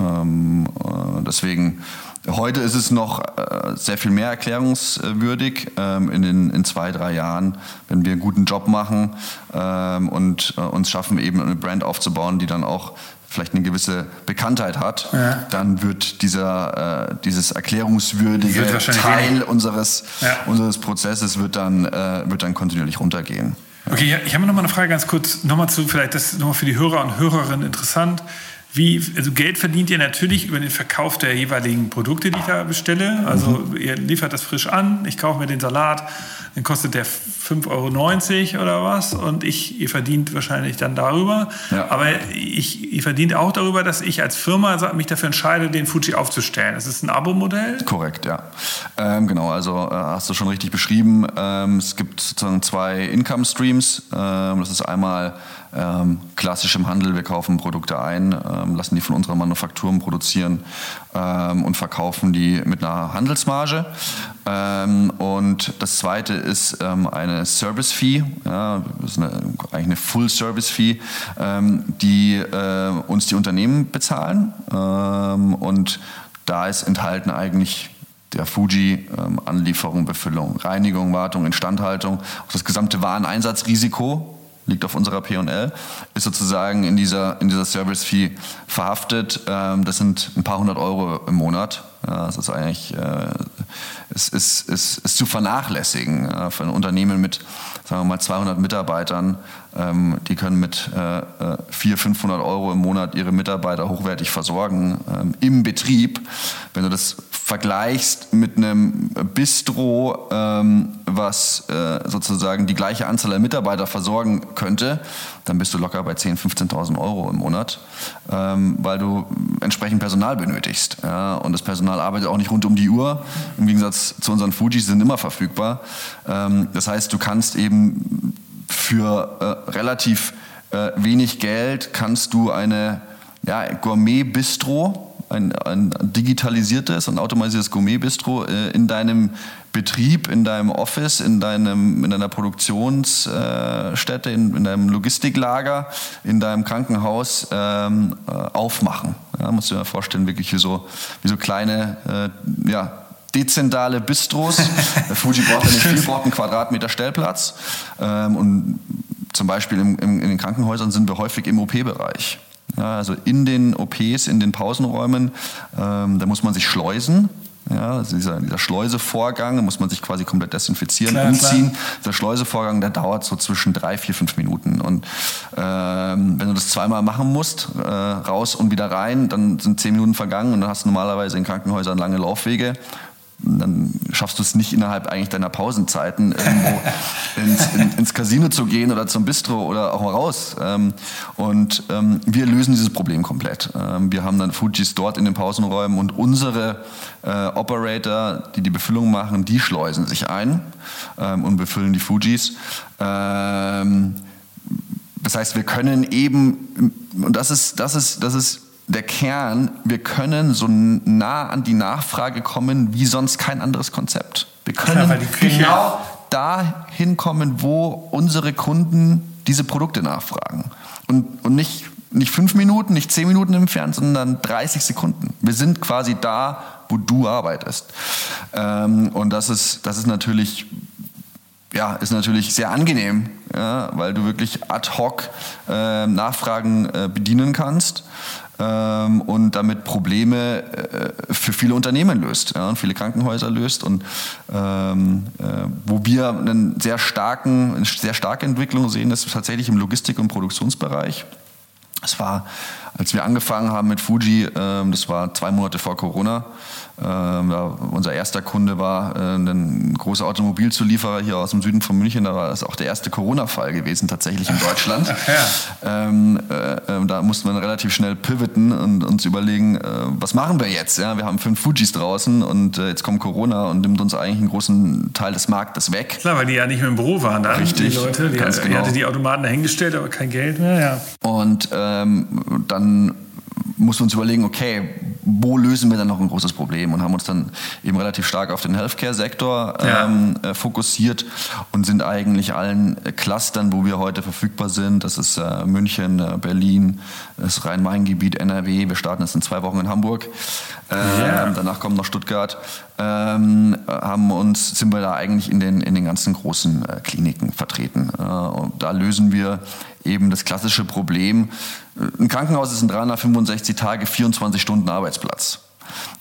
S2: Ähm, äh, deswegen Heute ist es noch äh, sehr viel mehr erklärungswürdig. Ähm, in, den, in zwei, drei Jahren, wenn wir einen guten Job machen ähm, und äh, uns schaffen, eben eine Brand aufzubauen, die dann auch vielleicht eine gewisse Bekanntheit hat, ja. dann wird dieser, äh, dieses erklärungswürdige Teil unseres, ja. unseres Prozesses wird dann, wird dann kontinuierlich runtergehen.
S1: Okay, ich habe noch mal eine Frage ganz kurz, nochmal zu, vielleicht das nochmal für die Hörer und Hörerinnen interessant. Wie, also Geld verdient ihr natürlich über den Verkauf der jeweiligen Produkte, die ich da bestelle. Also mhm. ihr liefert das frisch an, ich kaufe mir den Salat, dann kostet der 5,90 Euro oder was und ich, ihr verdient wahrscheinlich dann darüber. Ja. Aber ich, ihr verdient auch darüber, dass ich als Firma mich dafür entscheide, den Fuji aufzustellen. Das ist ein Abo-Modell?
S2: Korrekt, ja. Ähm, genau, also äh, hast du schon richtig beschrieben. Ähm, es gibt sozusagen zwei Income-Streams. Ähm, das ist einmal ähm, klassisch im Handel, wir kaufen Produkte ein, ähm, lassen die von unserer Manufakturen produzieren ähm, und verkaufen die mit einer Handelsmarge. Ähm, und das zweite ist ähm, eine Service Fee, ja, eigentlich eine Full Service Fee, ähm, die äh, uns die Unternehmen bezahlen. und da ist enthalten eigentlich der Fuji, ähm, Anlieferung, Befüllung, Reinigung, Wartung, Instandhaltung, das gesamte Wareneinsatzrisiko liegt auf unserer P&L, ist sozusagen in dieser, in dieser Service-Fee verhaftet. Ähm, das sind ein paar hundert Euro im Monat. Ja, das ist eigentlich äh, ist, ist, ist, ist zu vernachlässigen äh, für ein Unternehmen mit, sagen wir mal, 200 Mitarbeitern. Ähm, die können mit äh, 400, 500 Euro im Monat ihre Mitarbeiter hochwertig versorgen ähm, im Betrieb. Wenn du das vergleichst mit einem Bistro, ähm, was äh, sozusagen die gleiche Anzahl der Mitarbeiter versorgen könnte, dann bist du locker bei 10.000, 15.000 Euro im Monat, ähm, weil du entsprechend Personal benötigst. Ja? Und das Personal arbeitet auch nicht rund um die Uhr. Im Gegensatz zu unseren Fujis sind immer verfügbar. Ähm, das heißt, du kannst eben für äh, relativ äh, wenig Geld kannst du eine ja, Gourmet-Bistro ein, ein digitalisiertes und automatisiertes Gourmet-Bistro äh, in deinem Betrieb, in deinem Office, in, deinem, in deiner Produktionsstätte, in, in deinem Logistiklager, in deinem Krankenhaus ähm, äh, aufmachen. Ja, musst du dir vorstellen, wirklich wie so, wie so kleine, äh, ja, dezentrale Bistros. Fuji braucht ja nicht viel, braucht einen Quadratmeter Stellplatz. Ähm, und zum Beispiel im, im, in den Krankenhäusern sind wir häufig im OP-Bereich. Ja, also in den OPs, in den Pausenräumen, ähm, da muss man sich schleusen. Ja, also dieser, dieser Schleusevorgang, da muss man sich quasi komplett desinfizieren, klar, umziehen. Klar. Der Schleusevorgang, der dauert so zwischen drei, vier, fünf Minuten. Und ähm, wenn du das zweimal machen musst, äh, raus und wieder rein, dann sind zehn Minuten vergangen und dann hast du normalerweise in Krankenhäusern lange Laufwege dann schaffst du es nicht innerhalb eigentlich deiner Pausenzeiten irgendwo ins, in, ins, Casino zu gehen oder zum Bistro oder auch mal raus. Ähm, und ähm, wir lösen dieses Problem komplett. Ähm, wir haben dann Fujis dort in den Pausenräumen und unsere äh, Operator, die die Befüllung machen, die schleusen sich ein und befüllen die Fujis. das heißt, wir können eben, und das ist, das ist, das ist der Kern, wir können so nah an die Nachfrage kommen wie sonst kein anderes Konzept. Wir können genau dahin kommen, wo unsere Kunden diese Produkte nachfragen. Und, und nicht, nicht fünf Minuten, nicht zehn Minuten entfernt, sondern 30 Sekunden. Wir sind quasi da, wo du arbeitest. Ähm, und das ist, das ist natürlich ja, ist natürlich sehr angenehm, ja, weil du wirklich ad hoc äh, Nachfragen äh, bedienen kannst ähm, und damit Probleme äh, für viele Unternehmen löst ja, und viele Krankenhäuser löst und ähm, äh, wo wir einen sehr starken, eine sehr starke Entwicklung sehen, ist tatsächlich im Logistik- und Produktionsbereich. Es war, als wir angefangen haben mit Fuji, ähm, das war zwei Monate vor Corona, ähm, unser erster Kunde war äh, ein großer Automobilzulieferer hier aus dem Süden von München. Da war das auch der erste Corona-Fall gewesen, tatsächlich in Deutschland. Ja. ähm, äh, ähm, da mussten wir relativ schnell pivoten und uns überlegen, äh, was machen wir jetzt? Ja, wir haben fünf Fujis draußen und äh, jetzt kommt Corona und nimmt uns eigentlich einen großen Teil des Marktes weg.
S1: Klar, weil die ja nicht mehr im Büro waren dann,
S2: Richtig,
S1: die Leute. Die, ganz genau. die hatte die Automaten dahingestellt, aber kein Geld mehr. Ja.
S2: Und ähm, dann mussten wir uns überlegen, okay, wo lösen wir dann noch ein großes Problem und haben uns dann eben relativ stark auf den Healthcare-Sektor ähm, ja. äh, fokussiert und sind eigentlich allen Clustern, wo wir heute verfügbar sind, das ist äh, München, äh, Berlin, das Rhein-Main-Gebiet, NRW, wir starten jetzt in zwei Wochen in Hamburg, ja. Ähm, danach kommt noch Stuttgart, ähm, haben uns, sind wir da eigentlich in den, in den ganzen großen äh, Kliniken vertreten. Äh, und da lösen wir eben das klassische Problem. Ein Krankenhaus ist in 365 Tage 24 Stunden Arbeitsplatz.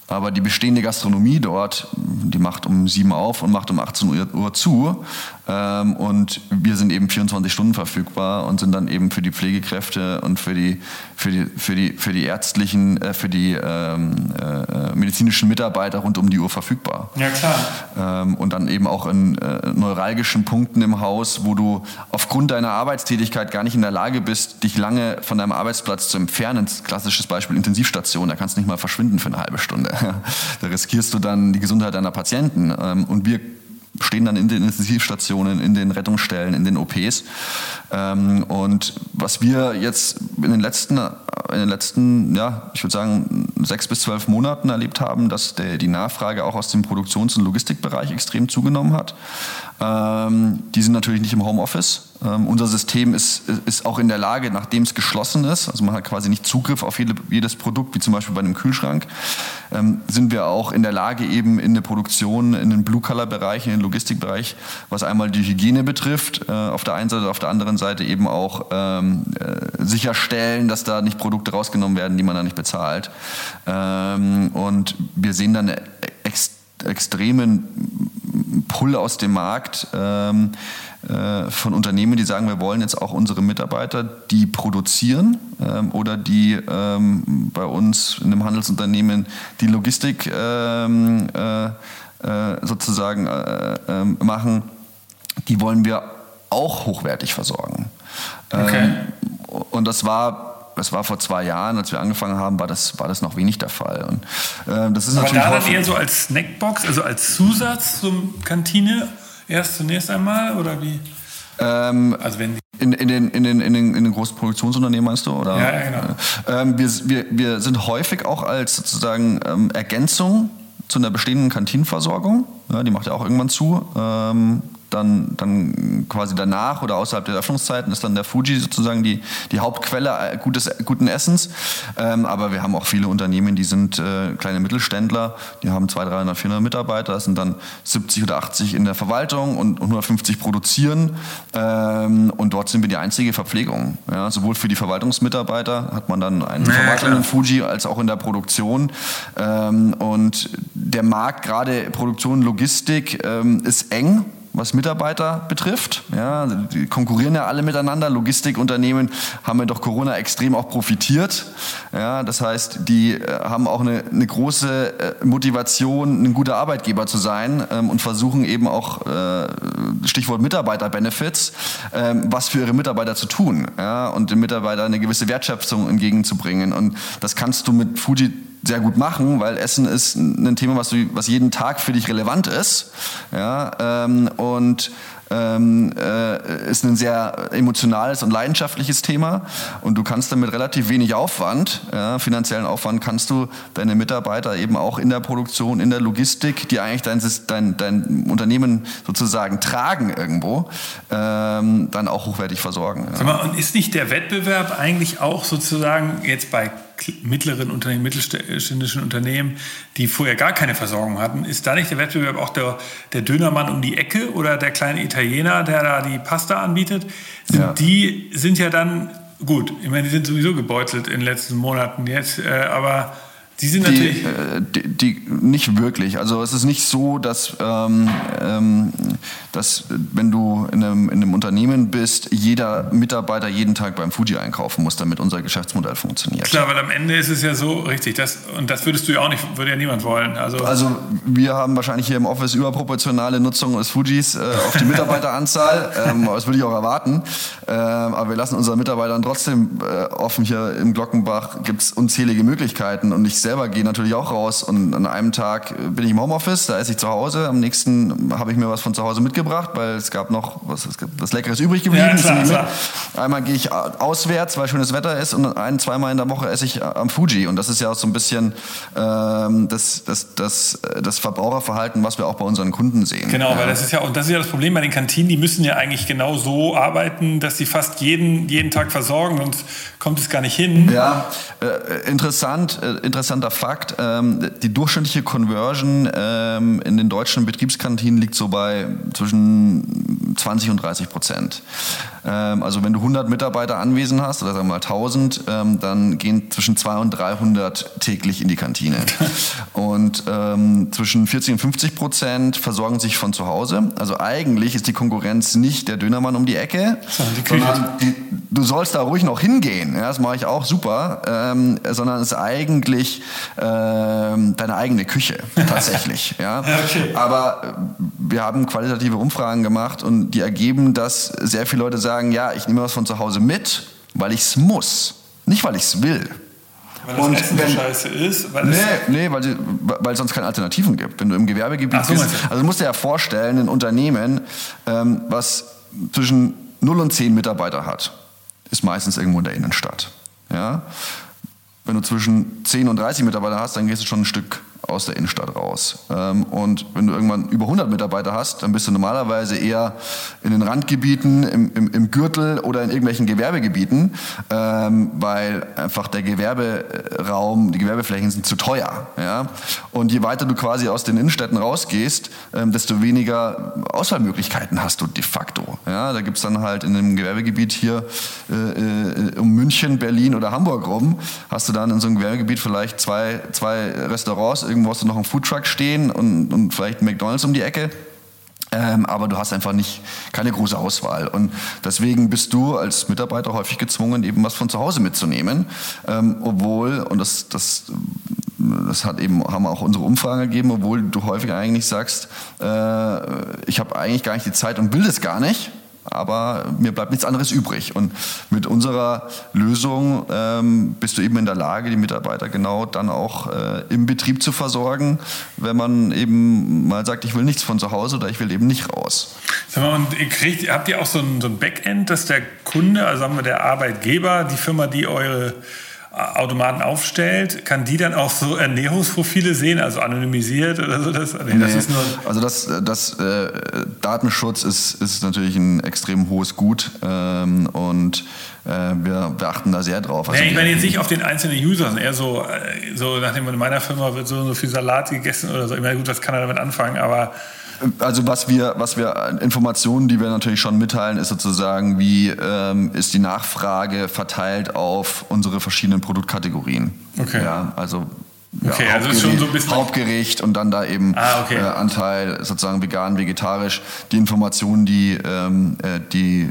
S2: Aber die bestehende Gastronomie dort, die macht um 7 auf und macht um 18 Uhr zu. Ähm, und wir sind eben 24 Stunden verfügbar und sind dann eben für die Pflegekräfte und für die, für die, für die, für die ärztlichen, äh, für die ähm, äh, medizinischen Mitarbeiter rund um die Uhr verfügbar.
S1: Ja, klar.
S2: Ähm, und dann eben auch in äh, neuralgischen Punkten im Haus, wo du aufgrund deiner Arbeitstätigkeit gar nicht in der Lage bist, dich lange von deinem Arbeitsplatz zu entfernen. Klassisches Beispiel Intensivstation, da kannst du nicht mal verschwinden für eine halbe Stunde. da riskierst du dann die Gesundheit deiner Patienten. Ähm, und wir stehen dann in den Intensivstationen, in den Rettungsstellen, in den OPs. Ähm, und was wir jetzt in den letzten, in den letzten, ja, ich würde sagen, sechs bis zwölf Monaten erlebt haben, dass der, die Nachfrage auch aus dem Produktions- und Logistikbereich extrem zugenommen hat. Ähm, die sind natürlich nicht im Homeoffice. Ähm, unser System ist, ist auch in der Lage, nachdem es geschlossen ist, also man hat quasi nicht Zugriff auf jede, jedes Produkt, wie zum Beispiel bei einem Kühlschrank, ähm, sind wir auch in der Lage, eben in der Produktion, in den Blue-Color-Bereich, in den Logistikbereich, was einmal die Hygiene betrifft, äh, auf der einen Seite, auf der anderen Seite eben auch ähm, äh, sicherstellen, dass da nicht Produkte rausgenommen werden, die man da nicht bezahlt. Ähm, und wir sehen dann ex extremen Pull aus dem Markt. Ähm, äh, von Unternehmen, die sagen, wir wollen jetzt auch unsere Mitarbeiter, die produzieren ähm, oder die ähm, bei uns in einem Handelsunternehmen die Logistik ähm, äh, äh, sozusagen äh, ähm, machen, die wollen wir auch hochwertig versorgen. Okay. Ähm, und das war das war vor zwei Jahren, als wir angefangen haben, war das, war das noch wenig der Fall. Und,
S1: äh, das ist Aber natürlich da dann eher so als Snackbox, also als Zusatz zum Kantine erst zunächst einmal oder wie?
S2: Ähm, also wenn in, in, den, in, den, in, den, in den großen Produktionsunternehmen meinst du? Oder?
S1: Ja, ja genau.
S2: Ähm, wir, wir, wir sind häufig auch als sozusagen ähm, Ergänzung zu einer bestehenden Kantinenversorgung. Ja, die macht ja auch irgendwann zu. Ähm, dann, dann quasi danach oder außerhalb der Öffnungszeiten ist dann der Fuji sozusagen die, die Hauptquelle gutes, guten Essens. Ähm, aber wir haben auch viele Unternehmen, die sind äh, kleine Mittelständler, die haben 200, 300, 400 Mitarbeiter, das sind dann 70 oder 80 in der Verwaltung und, und 150 produzieren. Ähm, und dort sind wir die einzige Verpflegung. Ja, sowohl für die Verwaltungsmitarbeiter hat man dann einen ja, Verwalter in Fuji als auch in der Produktion. Ähm, und der Markt, gerade Produktion, Logistik, ähm, ist eng was Mitarbeiter betrifft. Ja, die konkurrieren ja alle miteinander. Logistikunternehmen haben ja doch Corona extrem auch profitiert. Ja, das heißt, die äh, haben auch eine, eine große äh, Motivation, ein guter Arbeitgeber zu sein ähm, und versuchen eben auch, äh, Stichwort Mitarbeiterbenefits, ähm, was für ihre Mitarbeiter zu tun ja, und den Mitarbeitern eine gewisse Wertschöpfung entgegenzubringen. Und das kannst du mit Fuji sehr gut machen, weil Essen ist ein Thema, was, du, was jeden Tag für dich relevant ist. Ja, ähm, und ähm, äh, ist ein sehr emotionales und leidenschaftliches Thema und du kannst damit relativ wenig Aufwand, ja, finanziellen Aufwand, kannst du deine Mitarbeiter eben auch in der Produktion, in der Logistik, die eigentlich dein, dein, dein Unternehmen sozusagen tragen irgendwo, ähm, dann auch hochwertig versorgen.
S1: Ja. Mal, und ist nicht der Wettbewerb eigentlich auch sozusagen jetzt bei mittleren Unternehmen, mittelständischen Unternehmen, die vorher gar keine Versorgung hatten, ist da nicht der Wettbewerb auch der, der Dönermann um die Ecke oder der kleine Italiener, der da die Pasta anbietet? Ja. Die sind ja dann, gut, ich meine, die sind sowieso gebeutelt in den letzten Monaten jetzt, äh, aber die sind natürlich.
S2: Die, äh, die, die, nicht wirklich. Also es ist nicht so, dass, ähm, ähm, dass wenn du in einem, in einem Unternehmen bist, jeder Mitarbeiter jeden Tag beim Fuji einkaufen muss, damit unser Geschäftsmodell funktioniert.
S1: Klar, weil am Ende ist es ja so richtig. Das, und das würdest du ja auch nicht, würde ja niemand wollen.
S2: Also, also wir haben wahrscheinlich hier im Office überproportionale Nutzung des Fujis äh, auf die Mitarbeiteranzahl. ähm, das würde ich auch erwarten. Ähm, aber wir lassen unseren Mitarbeitern trotzdem äh, offen. Hier im Glockenbach gibt es unzählige Möglichkeiten und ich selber gehe natürlich auch raus und an einem Tag bin ich im Homeoffice, da esse ich zu Hause, am nächsten habe ich mir was von zu Hause mitgebracht, weil es gab noch was, es gab was Leckeres übrig geblieben. Ja, klar, klar. Einmal gehe ich auswärts, weil schönes Wetter ist und ein, zweimal in der Woche esse ich am Fuji und das ist ja auch so ein bisschen ähm, das, das, das, das Verbraucherverhalten, was wir auch bei unseren Kunden sehen.
S1: Genau, ja. weil das ist ja und das ist ja das Problem bei den Kantinen, die müssen ja eigentlich genau so arbeiten, dass sie fast jeden, jeden Tag versorgen, sonst kommt es gar nicht hin.
S2: Ja, äh, interessant, äh, interessant interessanter Fakt. Ähm, die durchschnittliche Conversion ähm, in den deutschen Betriebskantinen liegt so bei zwischen 20 und 30 Prozent. Ähm, also wenn du 100 Mitarbeiter anwesend hast, oder sagen wir mal 1000, ähm, dann gehen zwischen 200 und 300 täglich in die Kantine. und ähm, zwischen 40 und 50 Prozent versorgen sich von zu Hause. Also eigentlich ist die Konkurrenz nicht der Dönermann um die Ecke, die sondern die, du sollst da ruhig noch hingehen. Ja, das mache ich auch super, ähm, sondern es ist eigentlich ähm, deine eigene Küche tatsächlich. ja. Okay. Aber wir haben qualitative Umfragen gemacht und die ergeben, dass sehr viele Leute sagen, ja, ich nehme was von zu Hause mit, weil ich es muss, nicht weil ich es will.
S1: Weil das und Essen wenn, so scheiße ist?
S2: Weil nee, nee weil, weil es sonst keine Alternativen gibt. Wenn du im Gewerbegebiet so, bist, also du musst dir ja vorstellen, ein Unternehmen, ähm, was zwischen 0 und 10 Mitarbeiter hat, ist meistens irgendwo in der Innenstadt. Ja? Wenn du zwischen 10 und 30 Mitarbeiter hast, dann gehst du schon ein Stück aus der Innenstadt raus. Ähm, und wenn du irgendwann über 100 Mitarbeiter hast, dann bist du normalerweise eher in den Randgebieten, im, im, im Gürtel oder in irgendwelchen Gewerbegebieten, ähm, weil einfach der Gewerberaum, die Gewerbeflächen sind zu teuer. Ja? Und je weiter du quasi aus den Innenstädten rausgehst, ähm, desto weniger Auswahlmöglichkeiten hast du de facto. Ja? Da gibt es dann halt in einem Gewerbegebiet hier äh, äh, um München, Berlin oder Hamburg rum, hast du dann in so einem Gewerbegebiet vielleicht zwei, zwei Restaurants, irgendwo hast du noch einen Foodtruck stehen und, und vielleicht McDonalds um die Ecke. Ähm, aber du hast einfach nicht keine große Auswahl. Und deswegen bist du als Mitarbeiter häufig gezwungen, eben was von zu Hause mitzunehmen. Ähm, obwohl, und das, das, das hat eben, haben auch unsere Umfragen gegeben, obwohl du häufig eigentlich sagst, äh, ich habe eigentlich gar nicht die Zeit und will das gar nicht aber mir bleibt nichts anderes übrig. Und mit unserer Lösung ähm, bist du eben in der Lage, die Mitarbeiter genau dann auch äh, im Betrieb zu versorgen, wenn man eben mal sagt, ich will nichts von zu Hause oder ich will eben nicht raus.
S1: Sag mal, und ihr kriegt, habt ihr auch so ein, so ein Backend, dass der Kunde, also sagen wir der Arbeitgeber, die Firma, die eure Automaten aufstellt, kann die dann auch so Ernährungsprofile sehen, also anonymisiert oder so? Das,
S2: nee, das ist nur also das, das äh, Datenschutz ist, ist natürlich ein extrem hohes Gut ähm, und äh, wir, wir achten da sehr drauf.
S1: Also nee, ich meine jetzt nicht auf den einzelnen User, sondern eher so, äh, so nachdem in meiner Firma wird so, so viel Salat gegessen oder so. Ich meine, gut, was kann er damit anfangen, aber
S2: also was wir, was wir Informationen, die wir natürlich schon mitteilen, ist sozusagen, wie ähm, ist die Nachfrage verteilt auf unsere verschiedenen Produktkategorien. Okay. Ja, also ja, okay, also ist schon so ein bisschen Hauptgericht und dann da eben ah, okay. äh, Anteil sozusagen vegan, vegetarisch. Die Informationen, die, ähm, äh, die,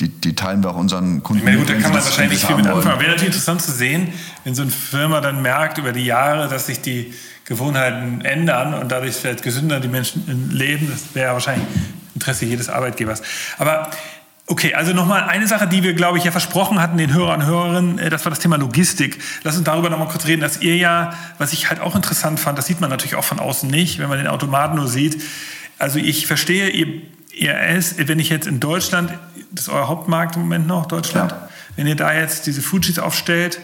S2: die, die, teilen wir auch unseren Kunden.
S1: Ich meine, gut, da kann man wahrscheinlich viel mit anfangen. Wäre natürlich interessant zu sehen, wenn so eine Firma dann merkt über die Jahre, dass sich die Gewohnheiten ändern und dadurch vielleicht gesünder die Menschen leben. Das wäre wahrscheinlich Interesse jedes Arbeitgebers. Aber okay, also nochmal eine Sache, die wir, glaube ich, ja versprochen hatten den Hörern und Hörerinnen, äh, das war das Thema Logistik. Lass uns darüber nochmal kurz reden, dass ihr ja, was ich halt auch interessant fand, das sieht man natürlich auch von außen nicht, wenn man den Automaten nur sieht. Also ich verstehe, ihr, ihr esst, wenn ich jetzt in Deutschland, das ist euer Hauptmarkt im Moment noch, Deutschland, ja. wenn ihr da jetzt diese Fujis aufstellt,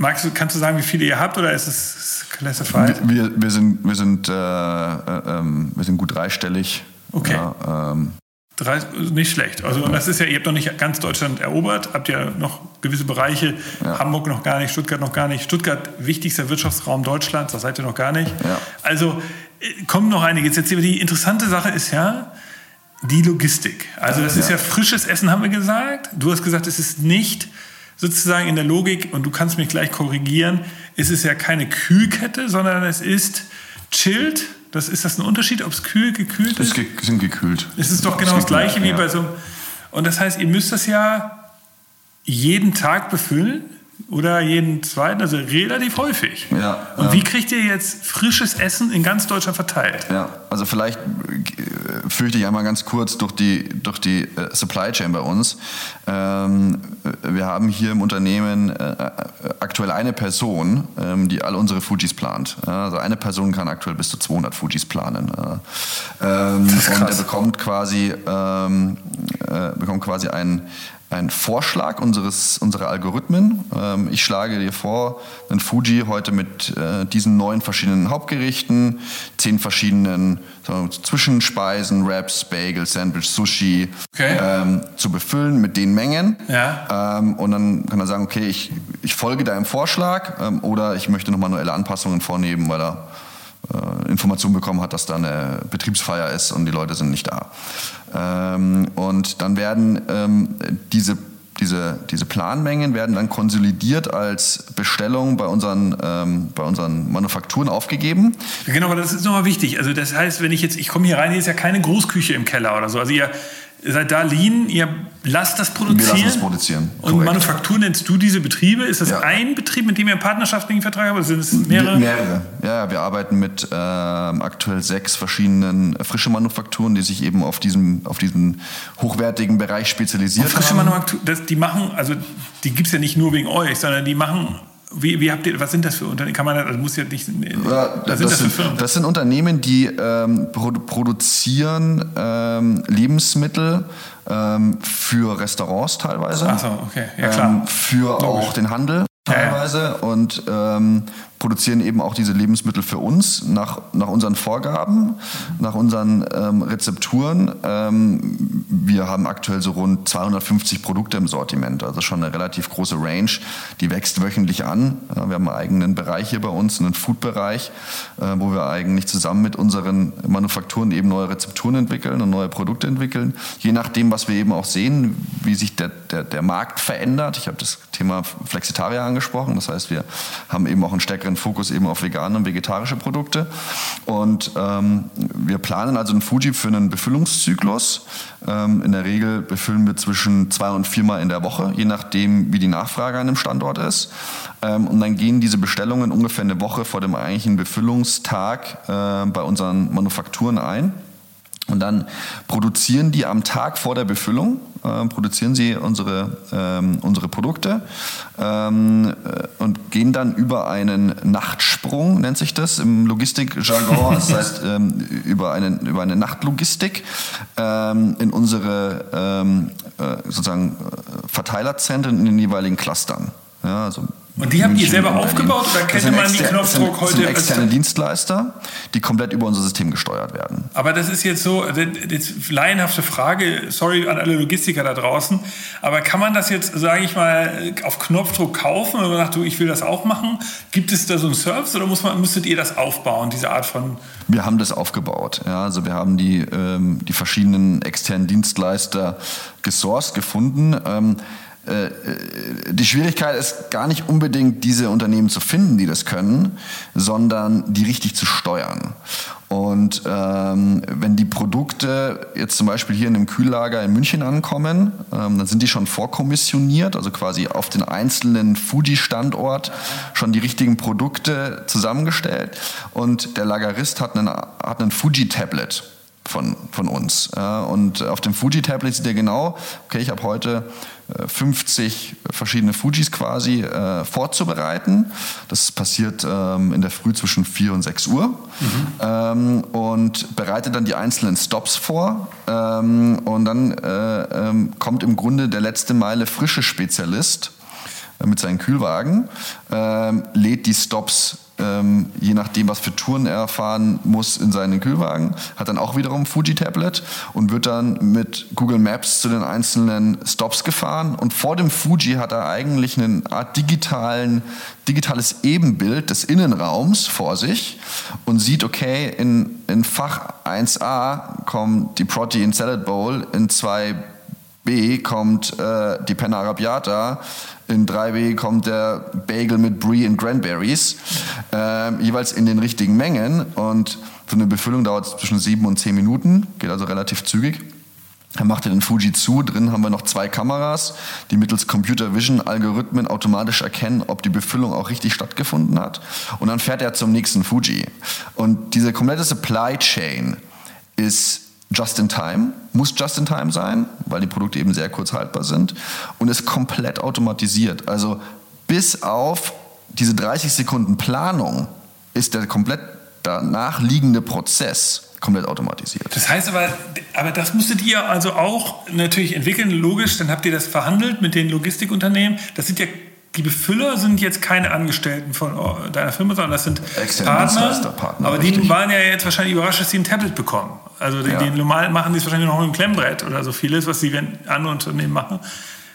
S1: Magst du, kannst du sagen, wie viele ihr habt oder ist es classified?
S2: Wir, wir sind, wir sind, äh, äh, ähm, wir sind gut dreistellig.
S1: Okay. Ja, ähm. Drei, nicht schlecht. Also das ist ja, ihr habt noch nicht ganz Deutschland erobert, habt ja noch gewisse Bereiche, ja. Hamburg noch gar nicht, Stuttgart noch gar nicht. Stuttgart, wichtigster Wirtschaftsraum Deutschlands, das seid ihr noch gar nicht. Also äh, kommen noch einige. Jetzt die interessante Sache ist ja, die Logistik. Also das ist ja frisches Essen, haben wir gesagt. Du hast gesagt, es ist nicht sozusagen in der Logik, und du kannst mich gleich korrigieren, ist es ja keine Kühlkette, sondern es ist chilled. Das, ist das ein Unterschied, ob es kühl, gekühlt ist?
S2: Es sind gekühlt.
S1: Es ist doch genau das, gleiche wie bei so einem. Und das heißt, ihr müsst das ja jeden Tag befüllen oder jeden zweiten, also relativ häufig.
S2: Ja,
S1: und ja. wie kriegt ihr jetzt frisches Essen in ganz Deutschland verteilt?
S2: Ja, also vielleicht äh, führe ich einmal ganz kurz durch die, durch die äh, Supply Chain bei uns. Ähm, wir haben hier im Unternehmen äh, aktuell eine Person, ähm, die alle unsere Fujis plant. Also eine Person kann aktuell bis zu 200 Fujis planen. Ähm, und er bekommt quasi, ähm, äh, bekommt quasi ein ein Vorschlag unseres, unserer Algorithmen. Ähm, ich schlage dir vor, einen Fuji heute mit äh, diesen neun verschiedenen Hauptgerichten, zehn verschiedenen so, Zwischenspeisen, Wraps, Bagel, Sandwich, Sushi okay. ähm, zu befüllen mit den Mengen. Ja. Ähm, und dann kann er sagen, okay, ich, ich folge deinem Vorschlag ähm, oder ich möchte noch manuelle Anpassungen vornehmen, weil er äh, Information bekommen hat, dass da eine Betriebsfeier ist und die Leute sind nicht da. Ähm, und dann werden ähm, diese diese, diese Planmengen werden dann konsolidiert als Bestellung bei unseren, ähm, bei unseren Manufakturen aufgegeben.
S1: Genau, aber das ist nochmal wichtig. Also das heißt, wenn ich jetzt, ich komme hier rein, hier ist ja keine Großküche im Keller oder so. Also ihr seid da lean, ihr lasst das produzieren. Wir lassen
S2: das produzieren.
S1: Und korrekt. Manufaktur nennst du diese Betriebe? Ist das ja. ein Betrieb, mit dem ihr einen partnerschaftlichen Vertrag habt? Oder sind es mehrere?
S2: Mehrere. Ja, wir arbeiten mit äh, aktuell sechs verschiedenen äh, frische Manufakturen, die sich eben auf diesem, auf diesem hochwertigen Bereich spezialisiert
S1: Und frische
S2: haben.
S1: Manufakturen, die machen, also die gibt es ja nicht nur wegen euch, sondern die machen wie, wie, habt ihr, was sind das für Unternehmen? Kann man das, also muss ja nicht.
S2: Ja, das, sind das, sind, das, sind Unternehmen, die ähm, produzieren ähm, Lebensmittel ähm, für Restaurants teilweise.
S1: Ach so, okay, ja klar. Ähm,
S2: für Logisch. auch den Handel teilweise ja, ja. und ähm, produzieren eben auch diese Lebensmittel für uns nach, nach unseren Vorgaben, nach unseren ähm, Rezepturen. Ähm, wir haben aktuell so rund 250 Produkte im Sortiment, also schon eine relativ große Range. Die wächst wöchentlich an. wir haben einen eigenen Bereich hier bei uns, einen Food-Bereich, äh, wo wir eigentlich zusammen mit unseren Manufakturen eben neue Rezepturen entwickeln und neue Produkte entwickeln. Je nachdem, was wir eben auch sehen, wie sich der, der, der Markt verändert. Ich habe das Thema Flexitarier angesprochen. Das heißt, wir haben eben auch einen stärkeren Fokus eben auf vegane und vegetarische Produkte. Und ähm, wir planen also einen Fuji für einen Befüllungszyklus. Ähm, in der Regel befüllen wir zwischen zwei und viermal in der Woche, je nachdem, wie die Nachfrage an dem Standort ist. Ähm, und dann gehen diese Bestellungen ungefähr eine Woche vor dem eigentlichen Befüllungstag äh, bei unseren Manufakturen ein. Und dann produzieren die am Tag vor der Befüllung, äh, produzieren sie unsere, ähm, unsere Produkte ähm, äh, und gehen dann über einen Nachtsprung, nennt sich das im Logistikjargon, das heißt ähm, über, einen, über eine Nachtlogistik ähm, in unsere ähm, äh, sozusagen äh, Verteilerzentren in den jeweiligen Clustern. Ja,
S1: also und die habt ihr selber aufgebaut oder kennt man die Knopfdruck
S2: heute? Das sind externe Dienstleister, die komplett über unser System gesteuert werden.
S1: Aber das ist jetzt so, jetzt laienhafte Frage, sorry an alle Logistiker da draußen, aber kann man das jetzt, sage ich mal, auf Knopfdruck kaufen oder sagt du, ich will das auch machen? Gibt es da so einen Service oder muss man, müsstet ihr das aufbauen, diese Art von...
S2: Wir haben das aufgebaut. Ja, also wir haben die, ähm, die verschiedenen externen Dienstleister gesourced, gefunden. Ähm, äh, äh, die Schwierigkeit ist gar nicht unbedingt, diese Unternehmen zu finden, die das können, sondern die richtig zu steuern. Und ähm, wenn die Produkte jetzt zum Beispiel hier in einem Kühllager in München ankommen, ähm, dann sind die schon vorkommissioniert, also quasi auf den einzelnen Fuji-Standort schon die richtigen Produkte zusammengestellt. Und der Lagerist hat einen, hat einen Fuji-Tablet von, von uns. Ja, und auf dem Fuji-Tablet sieht er genau, okay, ich habe heute 50 äh, verschiedene Fujis quasi äh, vorzubereiten. Das passiert ähm, in der Früh zwischen 4 und 6 Uhr. Mhm. Ähm, und bereitet dann die einzelnen Stops vor. Ähm, und dann äh, ähm, kommt im Grunde der letzte Meile frische Spezialist äh, mit seinen Kühlwagen, ähm, lädt die Stops ähm, je nachdem, was für Touren er fahren muss, in seinen Kühlwagen, hat dann auch wiederum Fuji-Tablet und wird dann mit Google Maps zu den einzelnen Stops gefahren. Und vor dem Fuji hat er eigentlich eine Art digitalen, digitales Ebenbild des Innenraums vor sich und sieht, okay, in, in Fach 1a kommt die Protein Salad Bowl, in 2b kommt äh, die Penna Arrabbiata, in 3B kommt der Bagel mit Brie und Cranberries, äh, jeweils in den richtigen Mengen. Und so eine Befüllung dauert zwischen sieben und zehn Minuten, geht also relativ zügig. Er machte den Fuji zu. Drin haben wir noch zwei Kameras, die mittels Computer Vision Algorithmen automatisch erkennen, ob die Befüllung auch richtig stattgefunden hat. Und dann fährt er zum nächsten Fuji. Und diese komplette Supply Chain ist just in time, muss just in time sein, weil die Produkte eben sehr kurz haltbar sind und ist komplett automatisiert. Also bis auf diese 30 Sekunden Planung ist der komplett danach liegende Prozess komplett automatisiert.
S1: Das heißt aber, aber das musstet ihr also auch natürlich entwickeln, logisch, dann habt ihr das verhandelt mit den Logistikunternehmen. Das sind ja die Befüller sind jetzt keine Angestellten von oh, deiner Firma, sondern das sind Partner. Partner. Aber richtig. die waren ja jetzt wahrscheinlich überrascht, dass sie ein Tablet bekommen. Also die, ja. die normal machen die es wahrscheinlich noch mit einem Klemmbrett oder so vieles, was die andere Unternehmen machen.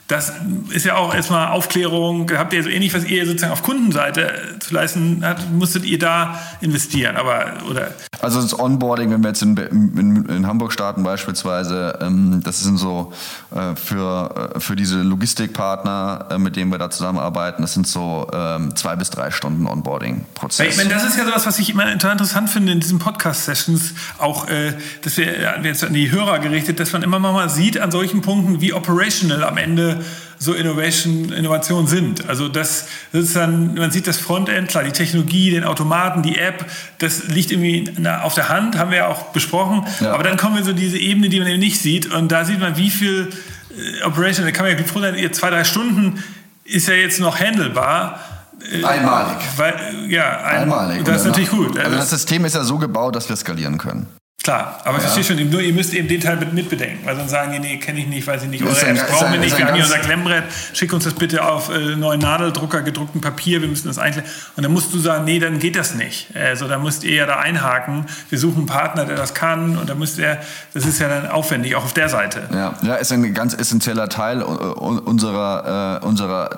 S1: Das ist ja auch erstmal Aufklärung. Habt ihr so ähnlich, was ihr sozusagen auf Kundenseite zu leisten habt, musstet ihr da investieren? Aber, oder?
S2: Also das Onboarding, wenn wir jetzt in, in, in Hamburg starten beispielsweise, ähm, das sind so äh, für, äh, für diese Logistikpartner, äh, mit denen wir da zusammenarbeiten, das sind so ähm, zwei bis drei Stunden Onboarding-Prozess.
S1: Ich meine, das ist ja sowas, was ich immer interessant finde in diesen Podcast-Sessions, auch, äh, dass wir jetzt an die Hörer gerichtet, dass man immer mal sieht an solchen Punkten, wie operational am Ende so Innovation, Innovationen sind. Also das, das ist dann, man sieht das Frontend, klar, die Technologie, den Automaten, die App, das liegt irgendwie auf der Hand, haben wir ja auch besprochen. Ja. Aber dann kommen wir so diese Ebene, die man eben nicht sieht. Und da sieht man, wie viel äh, Operation, da kann man ja froh sein, zwei, drei Stunden ist ja jetzt noch handelbar.
S2: Äh, einmalig.
S1: Weil, ja, ein,
S2: einmalig.
S1: Das ist natürlich gut.
S2: Also das System ist ja so gebaut, dass wir skalieren können.
S1: Klar, aber ja. ich verstehe schon, nur ihr müsst eben den Teil mit mitbedenken, weil sonst sagen die, nee, kenne ich nicht, weiß ich nicht, eure Apps brauchen wir nicht, wir haben hier unser Klemmbrett, schick uns das bitte auf äh, neuen Nadeldrucker, gedruckten Papier, wir müssen das einklemmen. Und dann musst du sagen, nee, dann geht das nicht. Also da müsst ihr ja da einhaken, wir suchen einen Partner, der das kann und da müsst ihr, das ist ja dann aufwendig, auch auf der Seite.
S2: Ja, ja ist ein ganz essentieller Teil äh, unserer, äh, unserer,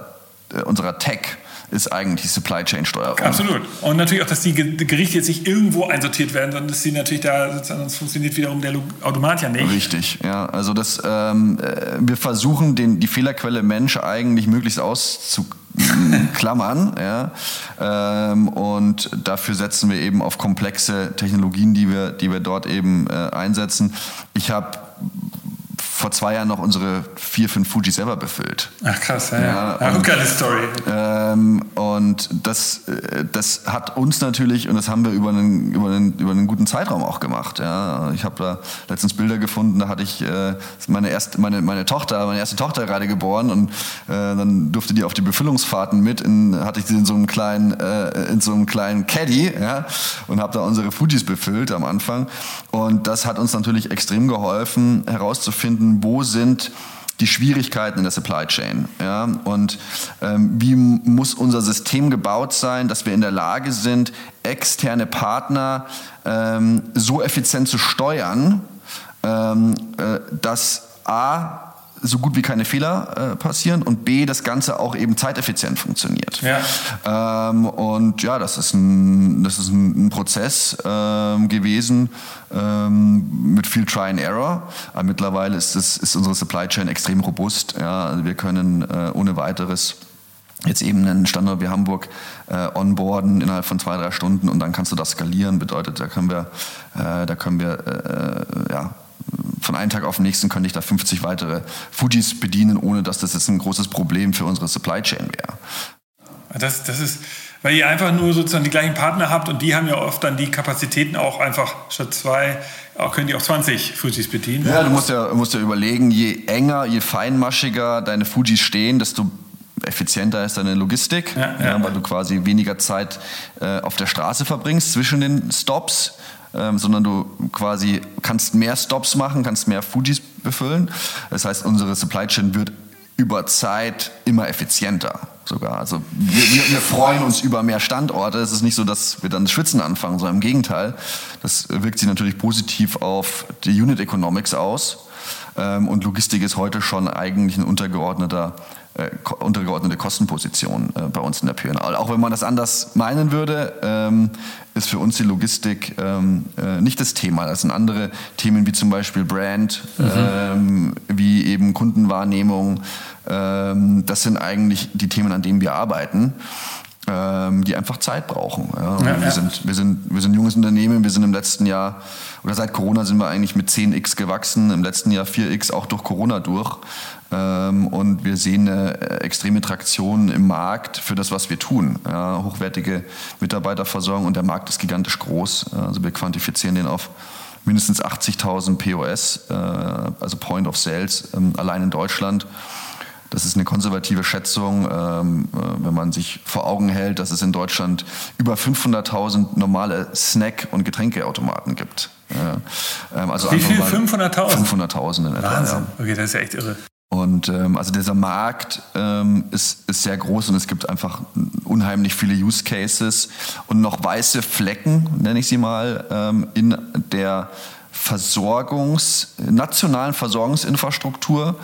S2: äh, unserer Tech ist eigentlich Supply Chain Steuerung.
S1: Absolut. Und natürlich auch, dass die Gerichte jetzt nicht irgendwo einsortiert werden, sondern dass sie natürlich da, sonst funktioniert wiederum der Automat ja nicht.
S2: Richtig, ja. Also das, ähm, äh, wir versuchen den, die Fehlerquelle Mensch eigentlich möglichst auszuklammern. ja. Ähm, und dafür setzen wir eben auf komplexe Technologien, die wir, die wir dort eben äh, einsetzen. Ich habe vor zwei Jahren noch unsere vier, fünf Fuji selber befüllt.
S1: Ach krass, ja. ja. ja und, geile Story.
S2: Ähm, und das, äh, das hat uns natürlich, und das haben wir über einen, über einen, über einen guten Zeitraum auch gemacht. Ja. Ich habe da letztens Bilder gefunden, da hatte ich äh, meine, erste, meine, meine Tochter, meine erste Tochter gerade geboren und äh, dann durfte die auf die Befüllungsfahrten mit, in, hatte ich sie in so einem kleinen, äh, in so einem kleinen Caddy ja, und habe da unsere Fujis befüllt am Anfang. Und das hat uns natürlich extrem geholfen, herauszufinden, herausfinden, wo sind die Schwierigkeiten in der Supply Chain. Ja? Und ähm, wie muss unser System gebaut sein, dass wir in der Lage sind, externe Partner ähm, so effizient zu steuern, ähm, äh, dass A, so gut wie keine Fehler äh, passieren und B, das Ganze auch eben zeiteffizient funktioniert. Ja. Ähm, und ja, das ist ein, das ist ein, ein Prozess ähm, gewesen ähm, mit viel Try and Error. Aber mittlerweile ist, das, ist unsere Supply Chain extrem robust. Ja. Also wir können äh, ohne weiteres jetzt eben einen Standort wie Hamburg äh, onboarden innerhalb von zwei, drei Stunden und dann kannst du das skalieren. Bedeutet, da können wir, äh, da können wir äh, ja, von einem Tag auf den nächsten könnte ich da 50 weitere Fujis bedienen, ohne dass das jetzt ein großes Problem für unsere Supply Chain wäre.
S1: Das, das ist, weil ihr einfach nur sozusagen die gleichen Partner habt und die haben ja oft dann die Kapazitäten auch einfach statt zwei, auch können die auch 20 Fujis bedienen.
S2: Ja, du musst ja, musst ja überlegen, je enger, je feinmaschiger deine Fujis stehen, desto effizienter ist deine Logistik, ja, ja. Ja, weil du quasi weniger Zeit äh, auf der Straße verbringst zwischen den Stops ähm, sondern du quasi kannst mehr Stops machen, kannst mehr Fujis befüllen. Das heißt, unsere Supply Chain wird über Zeit immer effizienter sogar. Also wir, wir, wir, freuen uns über mehr Standorte. Es ist nicht so, dass wir dann schwitzen anfangen, sondern im Gegenteil. Das wirkt sich natürlich positiv auf die Unit Economics aus. Ähm, und Logistik ist heute schon eigentlich ein untergeordneter untergeordnete Kostenposition äh, bei uns in der P&L. Auch wenn man das anders meinen würde, ähm, ist für uns die Logistik ähm, äh, nicht das Thema. Das sind andere Themen wie zum Beispiel Brand, mhm. ähm, wie eben Kundenwahrnehmung. Das sind eigentlich die Themen, an denen wir arbeiten die einfach Zeit brauchen. Ja. Ja, wir, ja. Sind, wir, sind, wir sind ein junges Unternehmen, wir sind im letzten Jahr, oder seit Corona sind wir eigentlich mit 10x gewachsen, im letzten Jahr 4x auch durch Corona durch. Ähm, und wir sehen eine äh, extreme Traktion im Markt für das, was wir tun. Hochwertige Mitarbeiterversorgung und der Markt ist gigantisch groß. Also wir quantifizieren den auf mindestens 80.000 POS, äh, also Point of Sales, ähm, allein in Deutschland. Das ist eine konservative Schätzung, ähm, äh, wenn man sich vor Augen hält, dass es in Deutschland über 500.000 normale Snack- und Getränkeautomaten gibt.
S1: also Wie viel? 500.000?
S2: 500.000
S1: in etwa. Wahnsinn. Ja. Okay, das ist ja echt irre.
S2: Und ähm, also dieser Markt ähm, ist, ist sehr groß und es gibt einfach unheimlich viele Use Cases und noch weiße Flecken, nenne ich sie mal, ähm, in der Versorgungs, nationalen Versorgungsinfrastruktur,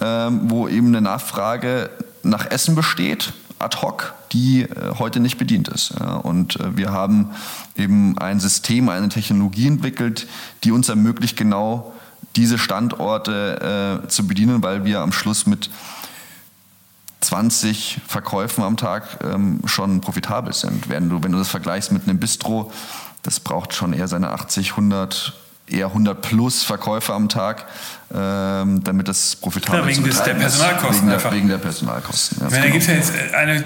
S2: ähm, wo eben eine Nachfrage nach Essen besteht, ad hoc, die äh, heute nicht bedient ist. Und äh, wir haben eben ein System, eine Technologie entwickelt, die uns ermöglicht, genau diese Standorte äh, zu bedienen, weil wir am Schluss mit 20 Verkäufen am Tag ähm, schon profitabel sind. Wenn du, wenn du das vergleichst mit einem Bistro, das braucht schon eher seine 80, 100 eher 100 plus Verkäufe am Tag, ähm, damit das profitabel
S1: ja, wegen des, der Personalkosten
S2: wegen der, wegen der Personalkosten.
S1: Meine, genau. gibt's ja jetzt eine,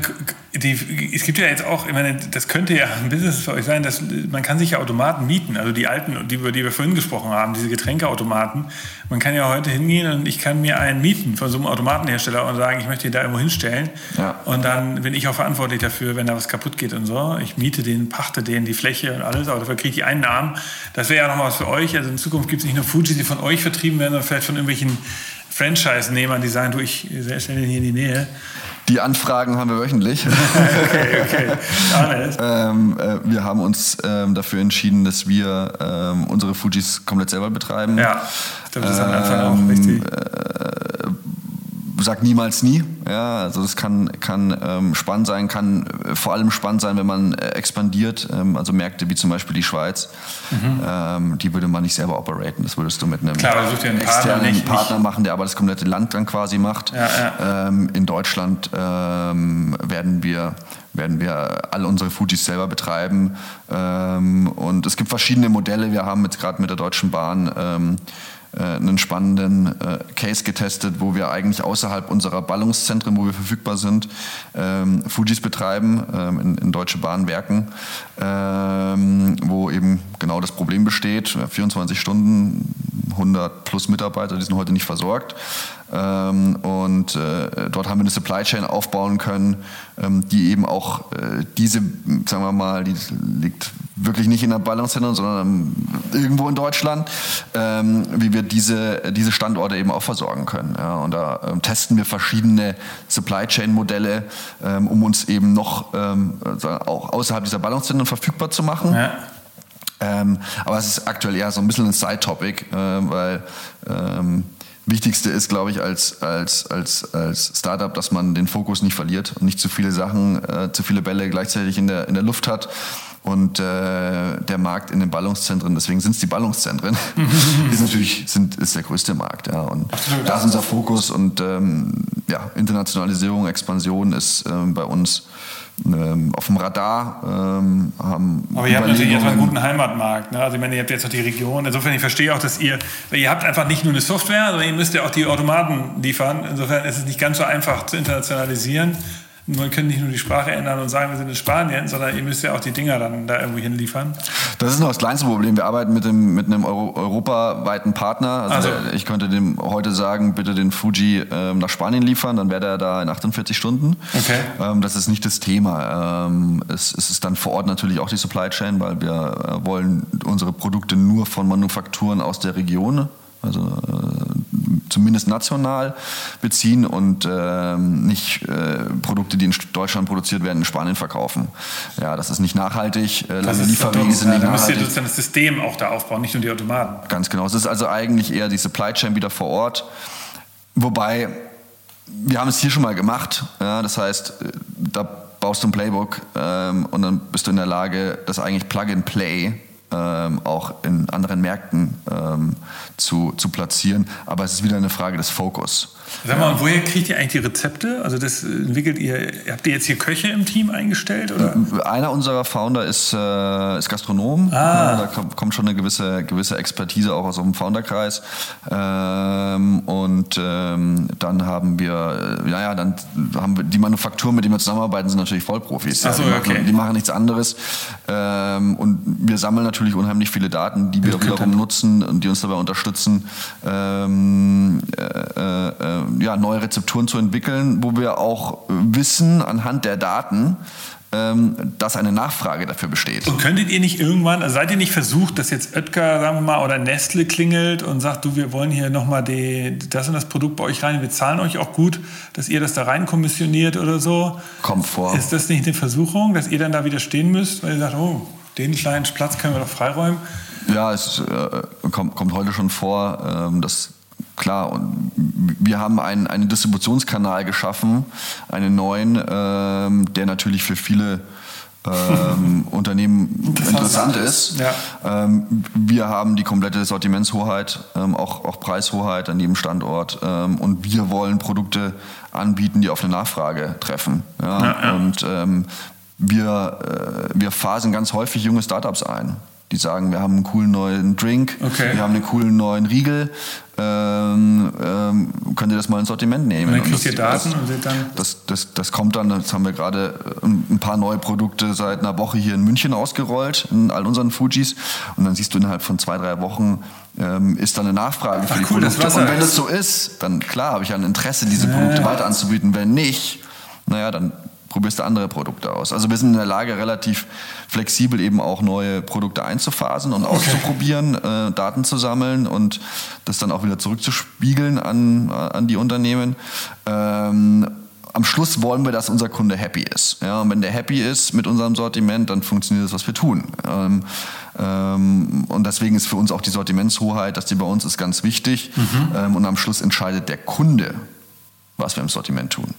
S1: die, es gibt ja jetzt auch, ich meine, das könnte ja ein Business für euch sein, dass man kann sich ja Automaten mieten, also die alten, die, über die wir vorhin gesprochen haben, diese Getränkeautomaten. Man kann ja heute hingehen und ich kann mir einen mieten von so einem Automatenhersteller und sagen, ich möchte ihn da irgendwo hinstellen. Ja. Und dann bin ich auch verantwortlich dafür, wenn da was kaputt geht und so. Ich miete den, pachte den, die Fläche und alles, aber dafür kriege ich die Einnahmen. Das wäre ja noch was für euch. Also in Zukunft gibt es nicht nur Fuji, die von euch vertrieben werden, sondern vielleicht von irgendwelchen Franchise-Nehmern, die sagen, du, ich stelle den hier in die Nähe.
S2: Die Anfragen haben wir wöchentlich. okay, okay. ähm, äh, wir haben uns ähm, dafür entschieden, dass wir ähm, unsere Fujis komplett selber betreiben.
S1: Ja, ich glaube, das ist am Anfang auch richtig. Äh,
S2: sag niemals nie. Ja, also das kann, kann ähm, spannend sein, kann äh, vor allem spannend sein, wenn man äh, expandiert. Ähm, also Märkte wie zum Beispiel die Schweiz, mhm. ähm, die würde man nicht selber operaten. Das würdest du mit einem
S1: Klar,
S2: externen
S1: Partner, nicht,
S2: Partner machen, der aber das komplette Land dann quasi macht. Ja, ja. Ähm, in Deutschland ähm, werden wir werden wir all unsere Fujis selber betreiben. Ähm, und es gibt verschiedene Modelle. Wir haben jetzt gerade mit der Deutschen Bahn einen spannenden äh, Case getestet, wo wir eigentlich außerhalb unserer Ballungszentren, wo wir verfügbar sind, ähm, Fujis betreiben, ähm, in, in Deutsche Bahnwerken, ähm, wo eben genau das Problem besteht. 24 Stunden, 100 plus Mitarbeiter, die sind heute nicht versorgt. Ähm, und äh, dort haben wir eine Supply Chain aufbauen können, ähm, die eben auch äh, diese, sagen wir mal, die liegt wirklich nicht in der Ballungszentrum, sondern irgendwo in Deutschland, ähm, wie wir diese, diese Standorte eben auch versorgen können. Ja, und da ähm, testen wir verschiedene Supply Chain Modelle, ähm, um uns eben noch ähm, auch außerhalb dieser Ballungszentren verfügbar zu machen. Ja. Ähm, aber es ist aktuell eher so ein bisschen ein Side-Topic, äh, weil ähm, Wichtigste ist, glaube ich, als, als, als, als Startup, dass man den Fokus nicht verliert und nicht zu viele Sachen, äh, zu viele Bälle gleichzeitig in der, in der Luft hat. Und äh, der Markt in den Ballungszentren, deswegen sind es die Ballungszentren, ist natürlich sind, ist der größte Markt. Ja. Und Absolut. da ist unser Fokus und ähm, ja, Internationalisierung, Expansion ist ähm, bei uns ähm, auf dem Radar. Ähm, haben
S1: Aber ihr habt natürlich erstmal einen guten Heimatmarkt. Ne? Also ich meine, ihr habt jetzt noch die Region. Insofern, ich verstehe auch, dass ihr, ihr habt einfach nicht nur eine Software, sondern ihr müsst ja auch die Automaten liefern. Insofern ist es nicht ganz so einfach zu internationalisieren man kann nicht nur die Sprache ändern und sagen, wir sind in Spanien, sondern ihr müsst ja auch die Dinger dann da irgendwo hinliefern.
S2: Das ist noch das kleinste Problem. Wir arbeiten mit, dem, mit einem Euro, europaweiten Partner. Also, also, ich könnte dem heute sagen, bitte den Fuji ähm, nach Spanien liefern, dann wäre der da in 48 Stunden. Okay. Ähm, das ist nicht das Thema. Ähm, es, es, ist dann vor Ort natürlich auch die Supply Chain, weil wir äh, wollen unsere Produkte nur von Manufakturen aus der Region also äh, zumindest national beziehen und äh, nicht äh, Produkte, die in Deutschland produziert werden, in Spanien verkaufen. Ja, das ist nicht nachhaltig.
S1: Äh, lange Lieferwege sind nicht nachhaltig. Du musst ja das System auch da aufbauen, nicht nur die Automaten.
S2: Ganz genau. Es ist also eigentlich eher die Supply Chain wieder vor Ort. Wobei, wir haben es hier schon mal gemacht. Ja, das heißt, äh, da baust du ein Playbook ähm, und dann bist du in der Lage, das eigentlich Plug and Play ähm, auch in anderen Märkten ähm, zu, zu platzieren. Aber es ist wieder eine Frage des Fokus.
S1: Sag mal, ja. woher kriegt ihr eigentlich die Rezepte? Also das entwickelt ihr, habt ihr jetzt hier Köche im Team eingestellt? Oder?
S2: Einer unserer Founder ist, äh, ist Gastronom. Ah. da kommt schon eine gewisse, gewisse Expertise auch aus dem Founderkreis. Ähm, und ähm, dann haben wir, äh, ja, ja, dann haben wir die Manufakturen, mit denen wir zusammenarbeiten, sind natürlich Vollprofis.
S1: Ach so,
S2: die,
S1: okay.
S2: machen, die machen nichts anderes. Ähm, und wir sammeln natürlich unheimlich viele Daten, die wir wiederum nutzen und die uns dabei unterstützen, ähm, äh, äh, äh, ja, neue Rezepturen zu entwickeln, wo wir auch wissen anhand der Daten, ähm, dass eine Nachfrage dafür besteht.
S1: Und könntet ihr nicht irgendwann, also seid ihr nicht versucht, dass jetzt Oetker, sagen wir mal, oder Nestle klingelt und sagt, du, wir wollen hier nochmal das und das Produkt bei euch rein, wir zahlen euch auch gut, dass ihr das da rein kommissioniert oder so?
S2: Kommt vor.
S1: Ist das nicht eine Versuchung, dass ihr dann da wieder stehen müsst, weil ihr sagt, oh, den kleinen Platz können wir doch freiräumen.
S2: Ja, es äh, kommt, kommt, heute schon vor, ähm, dass klar, und wir haben einen, einen Distributionskanal geschaffen, einen neuen, ähm, der natürlich für viele ähm, Unternehmen interessant ist. Ja. Ähm, wir haben die komplette Sortimentshoheit, ähm, auch, auch Preishoheit an jedem Standort ähm, und wir wollen Produkte anbieten, die auf eine Nachfrage treffen. Ja? Ja, und ähm, wir, äh, wir phasen ganz häufig junge Startups ein die sagen, wir haben einen coolen neuen Drink, okay. wir haben einen coolen neuen Riegel, ähm, ähm, könnt ihr das mal ins Sortiment nehmen?
S1: Und dann kriegt ihr Daten
S2: das, und dann... Das, das, das kommt dann, das haben wir gerade äh, ein paar neue Produkte seit einer Woche hier in München ausgerollt, in all unseren Fujis. Und dann siehst du innerhalb von zwei, drei Wochen ähm, ist da eine Nachfrage Ach, für die cool, Produkte. Und wenn es so ist, dann klar habe ich ein Interesse, diese Produkte ja. weiter anzubieten. Wenn nicht, naja, dann probierst du andere Produkte aus. Also wir sind in der Lage, relativ flexibel eben auch neue Produkte einzuphasen und okay. auszuprobieren, äh, Daten zu sammeln und das dann auch wieder zurückzuspiegeln an, äh, an die Unternehmen. Ähm, am Schluss wollen wir, dass unser Kunde happy ist. Ja, und wenn der happy ist mit unserem Sortiment, dann funktioniert das, was wir tun. Ähm, ähm, und deswegen ist für uns auch die Sortimentshoheit, dass die bei uns ist, ganz wichtig. Mhm. Ähm, und am Schluss entscheidet der Kunde, was wir im Sortiment tun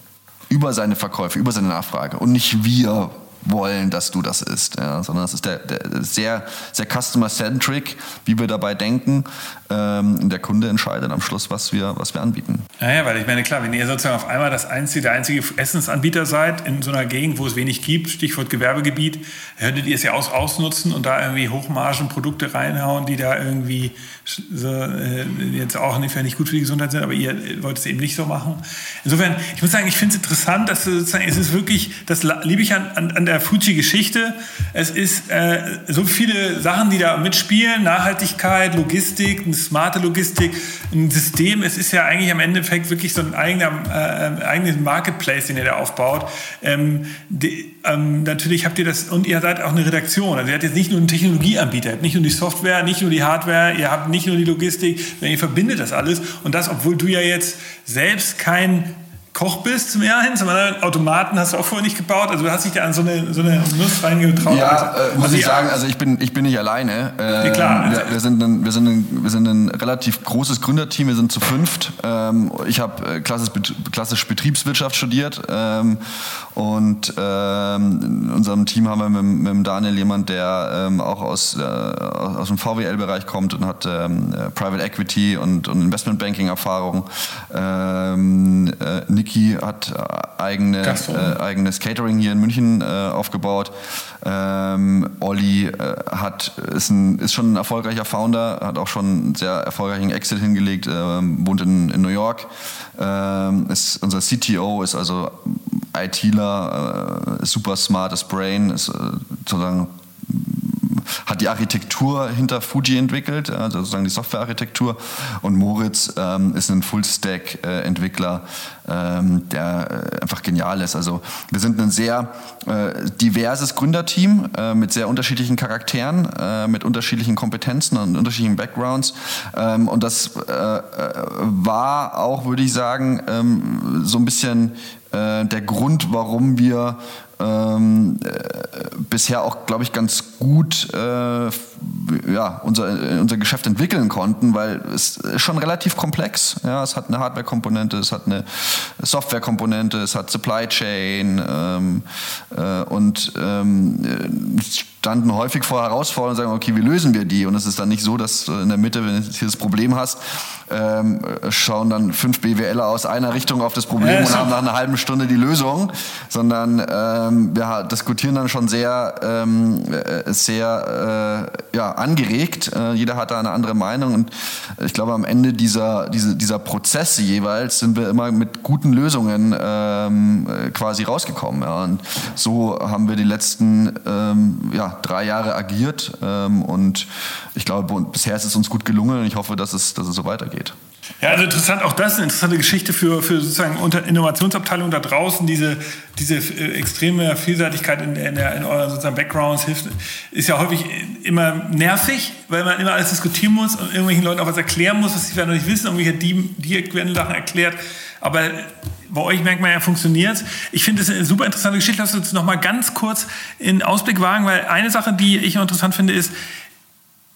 S2: über seine Verkäufe, über seine Nachfrage und nicht wir wollen, dass du das isst, ja, sondern es ist der, der sehr, sehr customer-centric, wie wir dabei denken. Ähm, der Kunde entscheidet am Schluss, was wir, was wir anbieten.
S1: Naja, weil ich meine, klar, wenn ihr sozusagen auf einmal das einzige, der einzige Essensanbieter seid in so einer Gegend, wo es wenig gibt, Stichwort Gewerbegebiet, könntet ihr es ja aus, ausnutzen und da irgendwie Hochmargenprodukte reinhauen, die da irgendwie so, äh, jetzt auch nicht, nicht gut für die Gesundheit sind, aber ihr wollt es eben nicht so machen. Insofern, ich muss sagen, ich finde es interessant, dass sozusagen, es ist wirklich, das liebe ich an, an, an der Fuji-Geschichte. Es ist äh, so viele Sachen, die da mitspielen, Nachhaltigkeit, Logistik, ein smarte Logistik, ein System. Es ist ja eigentlich am Endeffekt wirklich so ein eigener, äh, eigenes Marketplace, den ihr da aufbaut. Ähm, die, ähm, natürlich habt ihr das, und ihr seid auch eine Redaktion. Also ihr habt jetzt nicht nur einen Technologieanbieter, ihr habt nicht nur die Software, nicht nur die Hardware, ihr habt nicht nur die Logistik, sondern ihr verbindet das alles. Und das, obwohl du ja jetzt selbst kein Koch bist zum hin, zum anderen Automaten hast du auch vorher nicht gebaut. Also du hast dich da an so eine, so eine Nuss reingetraut.
S2: Ja, also, äh, muss also ich sagen, also ich bin, ich bin nicht alleine.
S1: Äh, ja, klar.
S2: Wir, wir, sind ein, wir, sind ein, wir sind ein relativ großes Gründerteam, wir sind zu fünft. Ähm, ich habe äh, klassisch, klassisch Betriebswirtschaft studiert ähm, und ähm, in unserem Team haben wir mit, mit Daniel jemand, der ähm, auch aus, äh, aus dem VWL-Bereich kommt und hat ähm, äh, Private Equity und, und Investmentbanking-Erfahrung. Ähm, äh, Niki hat äh, eigene, äh, eigenes Catering hier in München äh, aufgebaut. Ähm, Olli äh, hat, ist, ein, ist schon ein erfolgreicher Founder, hat auch schon einen sehr erfolgreichen Exit hingelegt, ähm, wohnt in, in New York. Ähm, ist, unser CTO ist also ITler, äh, super smartes Brain, ist äh, sozusagen hat die Architektur hinter Fuji entwickelt, also sozusagen die Softwarearchitektur. Und Moritz ähm, ist ein Full-Stack-Entwickler, ähm, der äh, einfach genial ist. Also wir sind ein sehr äh, diverses Gründerteam äh, mit sehr unterschiedlichen Charakteren, äh, mit unterschiedlichen Kompetenzen und unterschiedlichen Backgrounds. Ähm, und das äh, äh, war auch, würde ich sagen, ähm, so ein bisschen der Grund, warum wir ähm, äh, bisher auch, glaube ich, ganz gut äh, ja, unser, unser Geschäft entwickeln konnten, weil es ist schon relativ komplex. Ja, es hat eine Hardware-Komponente, es hat eine Software-Komponente, es hat Supply Chain ähm, äh, und ähm, standen häufig vor Herausforderungen und sagen, okay, wie lösen wir die? Und es ist dann nicht so, dass in der Mitte, wenn du hier das Problem hast, ähm, schauen dann fünf BWLer aus einer Richtung auf das Problem ja, und haben nach einer halben Stunde die Lösung, sondern ähm, wir diskutieren dann schon sehr, ähm, äh, sehr äh, ja, angeregt. Äh, jeder hat da eine andere Meinung und ich glaube, am Ende dieser, diese, dieser Prozesse jeweils sind wir immer mit guten Lösungen ähm, äh, quasi rausgekommen. Ja. Und so haben wir die letzten ähm, ja, drei Jahre agiert ähm, und ich glaube, bisher ist es uns gut gelungen und ich hoffe, dass es, dass es so weitergeht.
S1: Ja, also interessant, auch das ist eine interessante Geschichte für, für sozusagen Innovationsabteilungen da draußen. Diese, diese äh, extreme Vielseitigkeit in, in, der, in euren sozusagen Backgrounds hilft, ist ja häufig immer nervig, weil man immer alles diskutieren muss und irgendwelchen Leuten auch was erklären muss, was sie vielleicht noch nicht wissen. Irgendwie hat die, die werden Sachen erklärt. Aber bei euch merkt man ja, funktioniert Ich finde es eine super interessante Geschichte. Lass uns noch mal ganz kurz in Ausblick wagen, weil eine Sache, die ich interessant finde, ist,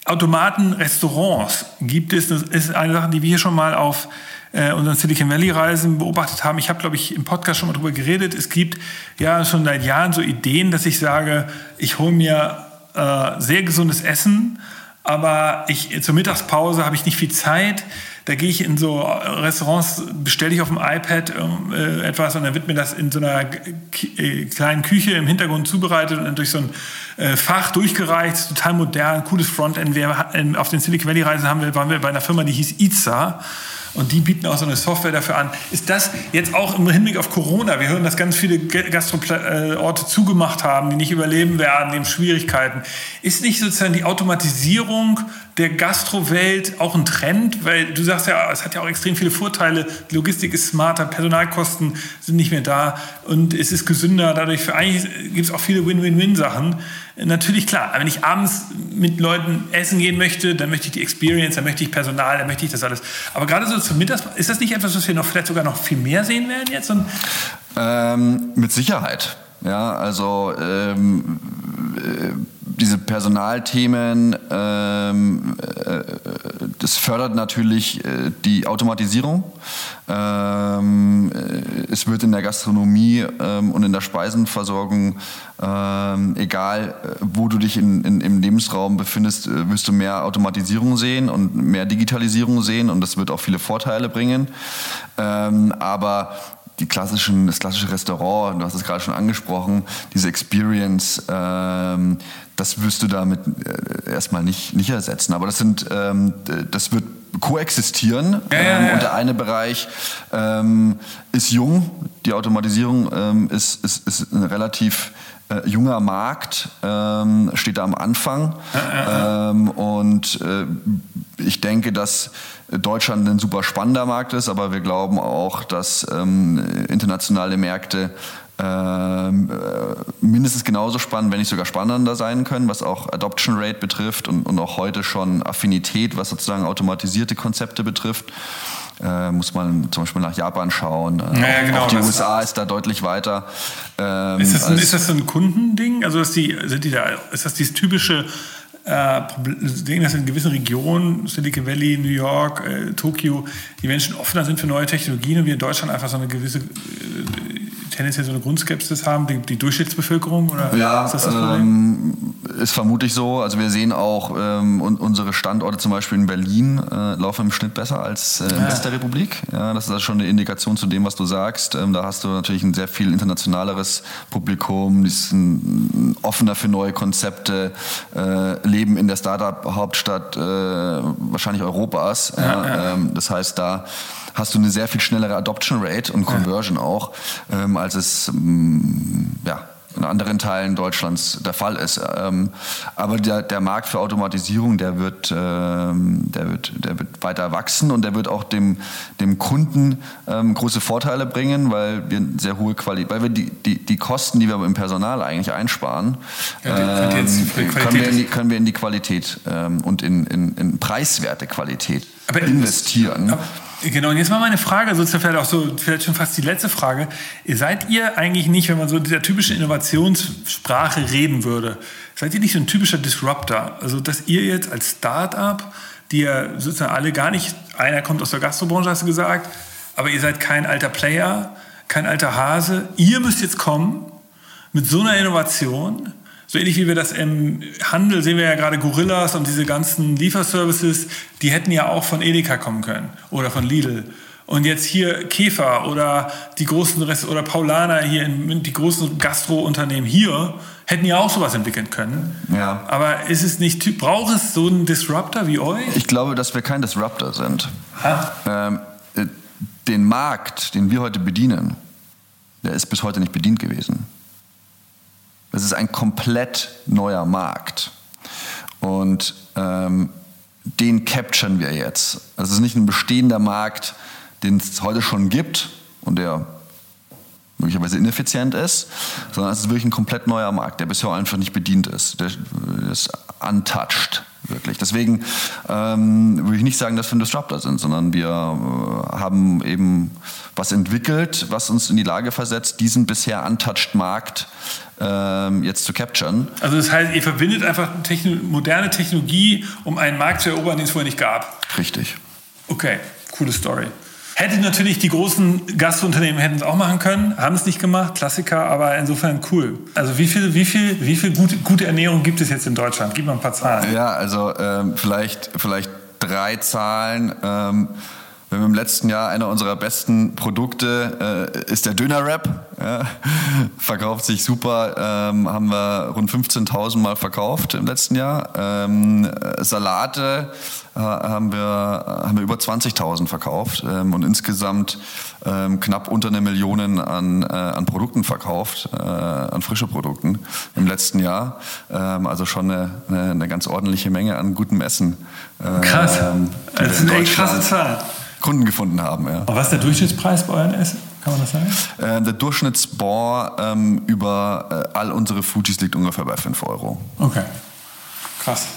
S1: Automaten, Restaurants gibt es. Das ist eine Sache, die wir hier schon mal auf äh, unseren Silicon Valley Reisen beobachtet haben. Ich habe, glaube ich, im Podcast schon mal drüber geredet. Es gibt ja schon seit Jahren so Ideen, dass ich sage, ich hole mir äh, sehr gesundes Essen, aber ich, zur Mittagspause habe ich nicht viel Zeit da gehe ich in so Restaurants, bestelle ich auf dem iPad äh, etwas und dann wird mir das in so einer äh, kleinen Küche im Hintergrund zubereitet und dann durch so ein äh, Fach durchgereicht, total modern, cooles Frontend. Wir, auf den Silicon Valley Reisen haben wir, waren wir bei einer Firma, die hieß Iza und die bieten auch so eine Software dafür an. Ist das jetzt auch im Hinblick auf Corona? Wir hören, dass ganz viele Gastrorte zugemacht haben, die nicht überleben werden, die haben Schwierigkeiten. Ist nicht sozusagen die Automatisierung der Gastrowelt auch ein Trend? Weil du sagst ja, es hat ja auch extrem viele Vorteile. Die Logistik ist smarter, Personalkosten sind nicht mehr da und es ist gesünder. Dadurch gibt es auch viele Win-Win-Win-Sachen. Natürlich klar, wenn ich abends mit Leuten essen gehen möchte, dann möchte ich die Experience, dann möchte ich Personal, dann möchte ich das alles. Aber gerade so zum Mittags, ist das nicht etwas, was wir noch vielleicht sogar noch viel mehr sehen werden jetzt?
S2: Ähm, mit Sicherheit. Ja, also ähm, äh, diese Personalthemen, ähm, äh, das fördert natürlich äh, die Automatisierung. Ähm, äh, es wird in der Gastronomie ähm, und in der Speisenversorgung, ähm, egal äh, wo du dich in, in, im Lebensraum befindest, wirst du mehr Automatisierung sehen und mehr Digitalisierung sehen und das wird auch viele Vorteile bringen. Ähm, aber die klassischen, das klassische Restaurant, du hast es gerade schon angesprochen, diese Experience, ähm, das wirst du damit äh, erstmal nicht, nicht ersetzen. Aber das sind, ähm, das wird koexistieren. Ja, ja, ähm, ja. Und der eine Bereich ähm, ist jung, die Automatisierung ähm, ist, ist, ist ein relativ äh, junger Markt, ähm, steht da am Anfang. Ähm, und äh, ich denke, dass Deutschland ein super spannender Markt ist, aber wir glauben auch, dass ähm, internationale Märkte ähm, äh, mindestens genauso spannend, wenn nicht sogar spannender sein können, was auch Adoption Rate betrifft und, und auch heute schon Affinität, was sozusagen automatisierte Konzepte betrifft. Äh, muss man zum Beispiel nach Japan schauen.
S1: Äh, ja,
S2: ja,
S1: genau,
S2: auch die USA ist da deutlich weiter.
S1: Ähm, ist, das ein, ist das ein Kundending? Also ist, die, sind die da, ist das dieses typische äh, Ding, dass in gewissen Regionen, Silicon Valley, New York, äh, Tokio, die Menschen offener sind für neue Technologien und wir in Deutschland einfach so eine gewisse äh, tendenziell so eine Grundskepsis haben, die, die Durchschnittsbevölkerung? Oder
S2: ja, ist das das Problem? Ähm, ist vermutlich so. Also wir sehen auch, ähm, unsere Standorte zum Beispiel in Berlin äh, laufen im Schnitt besser als äh, im ja. Rest der Republik. Ja, das ist also schon eine Indikation zu dem, was du sagst. Ähm, da hast du natürlich ein sehr viel internationaleres Publikum, die sind offener für neue Konzepte, äh, leben in der Startup-Hauptstadt äh, wahrscheinlich Europas. Ja, ja. Ähm, das heißt, da hast du eine sehr viel schnellere Adoption Rate und Conversion ja. auch, ähm, als es ähm, ja, in anderen Teilen Deutschlands der Fall ist. Ähm, aber der, der Markt für Automatisierung, der wird, ähm, der, wird, der wird weiter wachsen und der wird auch dem, dem Kunden ähm, große Vorteile bringen, weil wir sehr hohe Qualität, weil wir die, die, die Kosten, die wir im Personal eigentlich einsparen, ja, ähm, können, wir in die, können wir in die Qualität ähm, und in, in, in preiswerte Qualität aber investieren. Aber
S1: Genau, und jetzt mal meine Frage, sozusagen vielleicht auch so, vielleicht schon fast die letzte Frage. Seid ihr eigentlich nicht, wenn man so in dieser typischen Innovationssprache reden würde, seid ihr nicht so ein typischer Disruptor? Also, dass ihr jetzt als Start-up, die ja sozusagen alle gar nicht, einer kommt aus der Gastrobranche, hast du gesagt, aber ihr seid kein alter Player, kein alter Hase. Ihr müsst jetzt kommen mit so einer Innovation, so ähnlich wie wir das im Handel sehen wir ja gerade Gorillas und diese ganzen Lieferservices, die hätten ja auch von Edeka kommen können oder von Lidl. Und jetzt hier Käfer oder die großen Rest oder Paulaner hier, in, die großen Gastro-Unternehmen hier, hätten ja auch sowas entwickeln können. Ja. Aber ist es nicht, braucht es so einen Disruptor wie euch?
S2: Ich glaube, dass wir kein Disruptor sind. Ähm, äh, den Markt, den wir heute bedienen, der ist bis heute nicht bedient gewesen. Es ist ein komplett neuer Markt. Und ähm, den capturen wir jetzt. Es ist nicht ein bestehender Markt, den es heute schon gibt und der möglicherweise ineffizient ist, sondern es ist wirklich ein komplett neuer Markt, der bisher einfach nicht bedient ist. Der ist untouched, wirklich. Deswegen ähm, würde ich nicht sagen, dass wir ein Disruptor sind, sondern wir äh, haben eben was entwickelt, was uns in die Lage versetzt, diesen bisher untouched Markt ähm, jetzt zu capturen.
S1: Also das heißt, ihr verbindet einfach Techno moderne Technologie, um einen Markt zu erobern, den es vorher nicht gab.
S2: Richtig.
S1: Okay, coole Story. Hätte natürlich die großen Gastunternehmen hätten es auch machen können, haben es nicht gemacht, Klassiker, aber insofern cool. Also wie viel, wie viel, wie viel gute, gute Ernährung gibt es jetzt in Deutschland? Gib mal ein paar Zahlen.
S2: Ja, also ähm, vielleicht, vielleicht drei Zahlen. Ähm, wir haben im letzten Jahr einer unserer besten Produkte äh, ist der Döner-Wrap. Ja, verkauft sich super, ähm, haben wir rund 15.000 Mal verkauft im letzten Jahr. Ähm, Salate äh, haben, wir, haben wir über 20.000 verkauft ähm, und insgesamt ähm, knapp unter eine Million an, äh, an Produkten verkauft, äh, an frische Produkten im letzten Jahr. Ähm, also schon eine, eine, eine, ganz ordentliche Menge an gutem Essen.
S1: Krass, das ist eine echt krasse Zahl.
S2: Kunden gefunden haben. Ja.
S1: was ist der Durchschnittspreis bei euren Essen? Kann man das sagen?
S2: Äh, der Durchschnittsbor ähm, über äh, all unsere Fujis liegt ungefähr bei 5 Euro.
S1: Okay. Krass.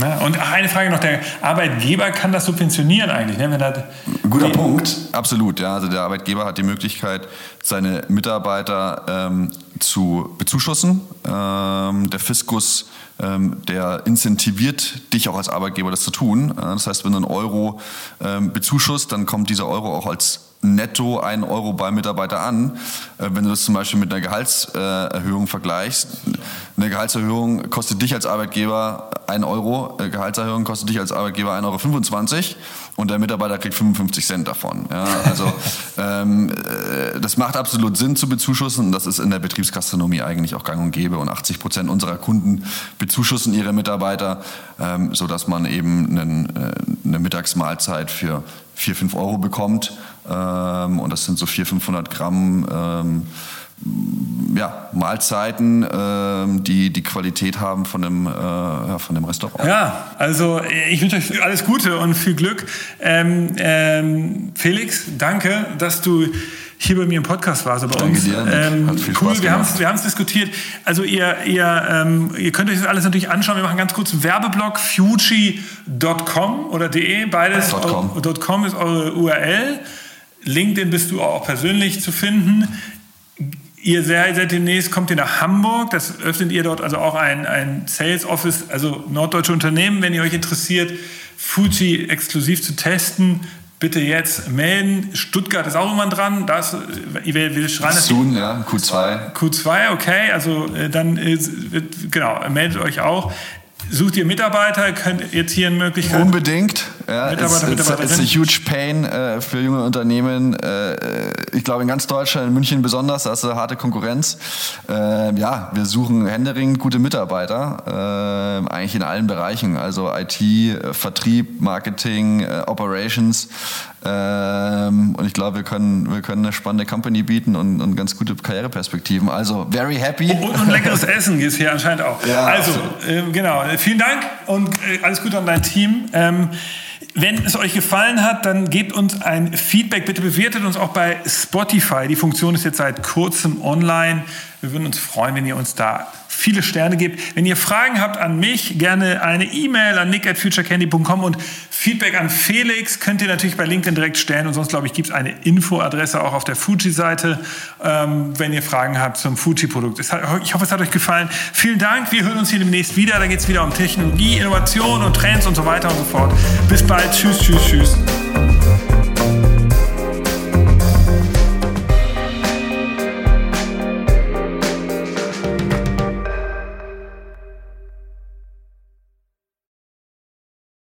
S1: Ja, und eine Frage noch, der Arbeitgeber kann das subventionieren eigentlich, ne? Wenn er
S2: Guter Punkt, absolut. Ja, also der Arbeitgeber hat die Möglichkeit, seine Mitarbeiter ähm, zu bezuschussen. Ähm, der Fiskus ähm, der incentiviert dich auch als Arbeitgeber, das zu tun. Äh, das heißt, wenn du einen Euro ähm, bezuschusst, dann kommt dieser Euro auch als netto ein Euro beim Mitarbeiter an. Äh, wenn du das zum Beispiel mit einer Gehaltserhöhung vergleichst, eine Gehaltserhöhung kostet dich als Arbeitgeber 1 Euro, eine Gehaltserhöhung kostet dich als Arbeitgeber 1,25 Euro und der Mitarbeiter kriegt 55 Cent davon. Ja, also ähm, äh, das macht absolut Sinn zu bezuschussen und das ist in der Betriebsgastronomie eigentlich auch gang und gäbe und 80 Prozent unserer Kunden bezuschussen ihre Mitarbeiter, ähm, sodass man eben einen, äh, eine Mittagsmahlzeit für 4, 5 Euro bekommt ähm, und das sind so 400, 500 Gramm ähm, ja, Mahlzeiten, ähm, die die Qualität haben von dem, äh, ja, von dem Restaurant.
S1: Ja, also ich wünsche euch alles Gute und viel Glück. Ähm, ähm, Felix, danke, dass du hier bei mir im Podcast warst, bei uns.
S2: Dir, ähm,
S1: cool, wir haben es wir diskutiert. Also ihr, ihr, ähm, ihr könnt euch das alles natürlich anschauen. Wir machen ganz kurz einen Werbeblock, fuji.com oder de, beides.
S2: .com.
S1: .com ist eure URL. LinkedIn bist du auch persönlich zu finden. Ihr seid demnächst, kommt ihr nach Hamburg, das öffnet ihr dort also auch ein, ein Sales Office, also norddeutsche Unternehmen, wenn ihr euch interessiert, Fuji exklusiv zu testen, bitte jetzt melden. Stuttgart ist auch irgendwann dran. Das,
S2: wir, wir schreien Soon, ja, Q2.
S1: Q2, okay. Also äh, dann, äh, genau, meldet euch auch. Sucht ihr Mitarbeiter? Könnt jetzt hier eine Möglichkeit?
S2: Unbedingt. Ja, Mitarbeiter, it's, it's, it's a huge pain äh, für junge Unternehmen. Äh, ich glaube in ganz Deutschland, in München besonders, da ist eine harte Konkurrenz. Äh, ja, wir suchen händeringend gute Mitarbeiter, äh, eigentlich in allen Bereichen. Also IT, Vertrieb, Marketing, äh, Operations. Ähm, und ich glaube, wir können, wir können eine spannende Company bieten und, und ganz gute Karriereperspektiven. Also, very happy.
S1: Und, und leckeres Essen gibt es hier anscheinend auch. Ja, also, äh, genau. Vielen Dank und äh, alles Gute an dein Team. Ähm, wenn es euch gefallen hat, dann gebt uns ein Feedback. Bitte bewertet uns auch bei Spotify. Die Funktion ist jetzt seit kurzem online. Wir würden uns freuen, wenn ihr uns da viele Sterne gibt. Wenn ihr Fragen habt an mich, gerne eine E-Mail an nick@futurecandy.com und Feedback an Felix könnt ihr natürlich bei LinkedIn direkt stellen und sonst glaube ich gibt es eine Infoadresse auch auf der Fuji-Seite, ähm, wenn ihr Fragen habt zum Fuji-Produkt. Ich hoffe, es hat euch gefallen. Vielen Dank. Wir hören uns hier demnächst wieder. Da geht es wieder um Technologie, Innovation und Trends und so weiter und so fort. Bis bald. Tschüss, tschüss, tschüss.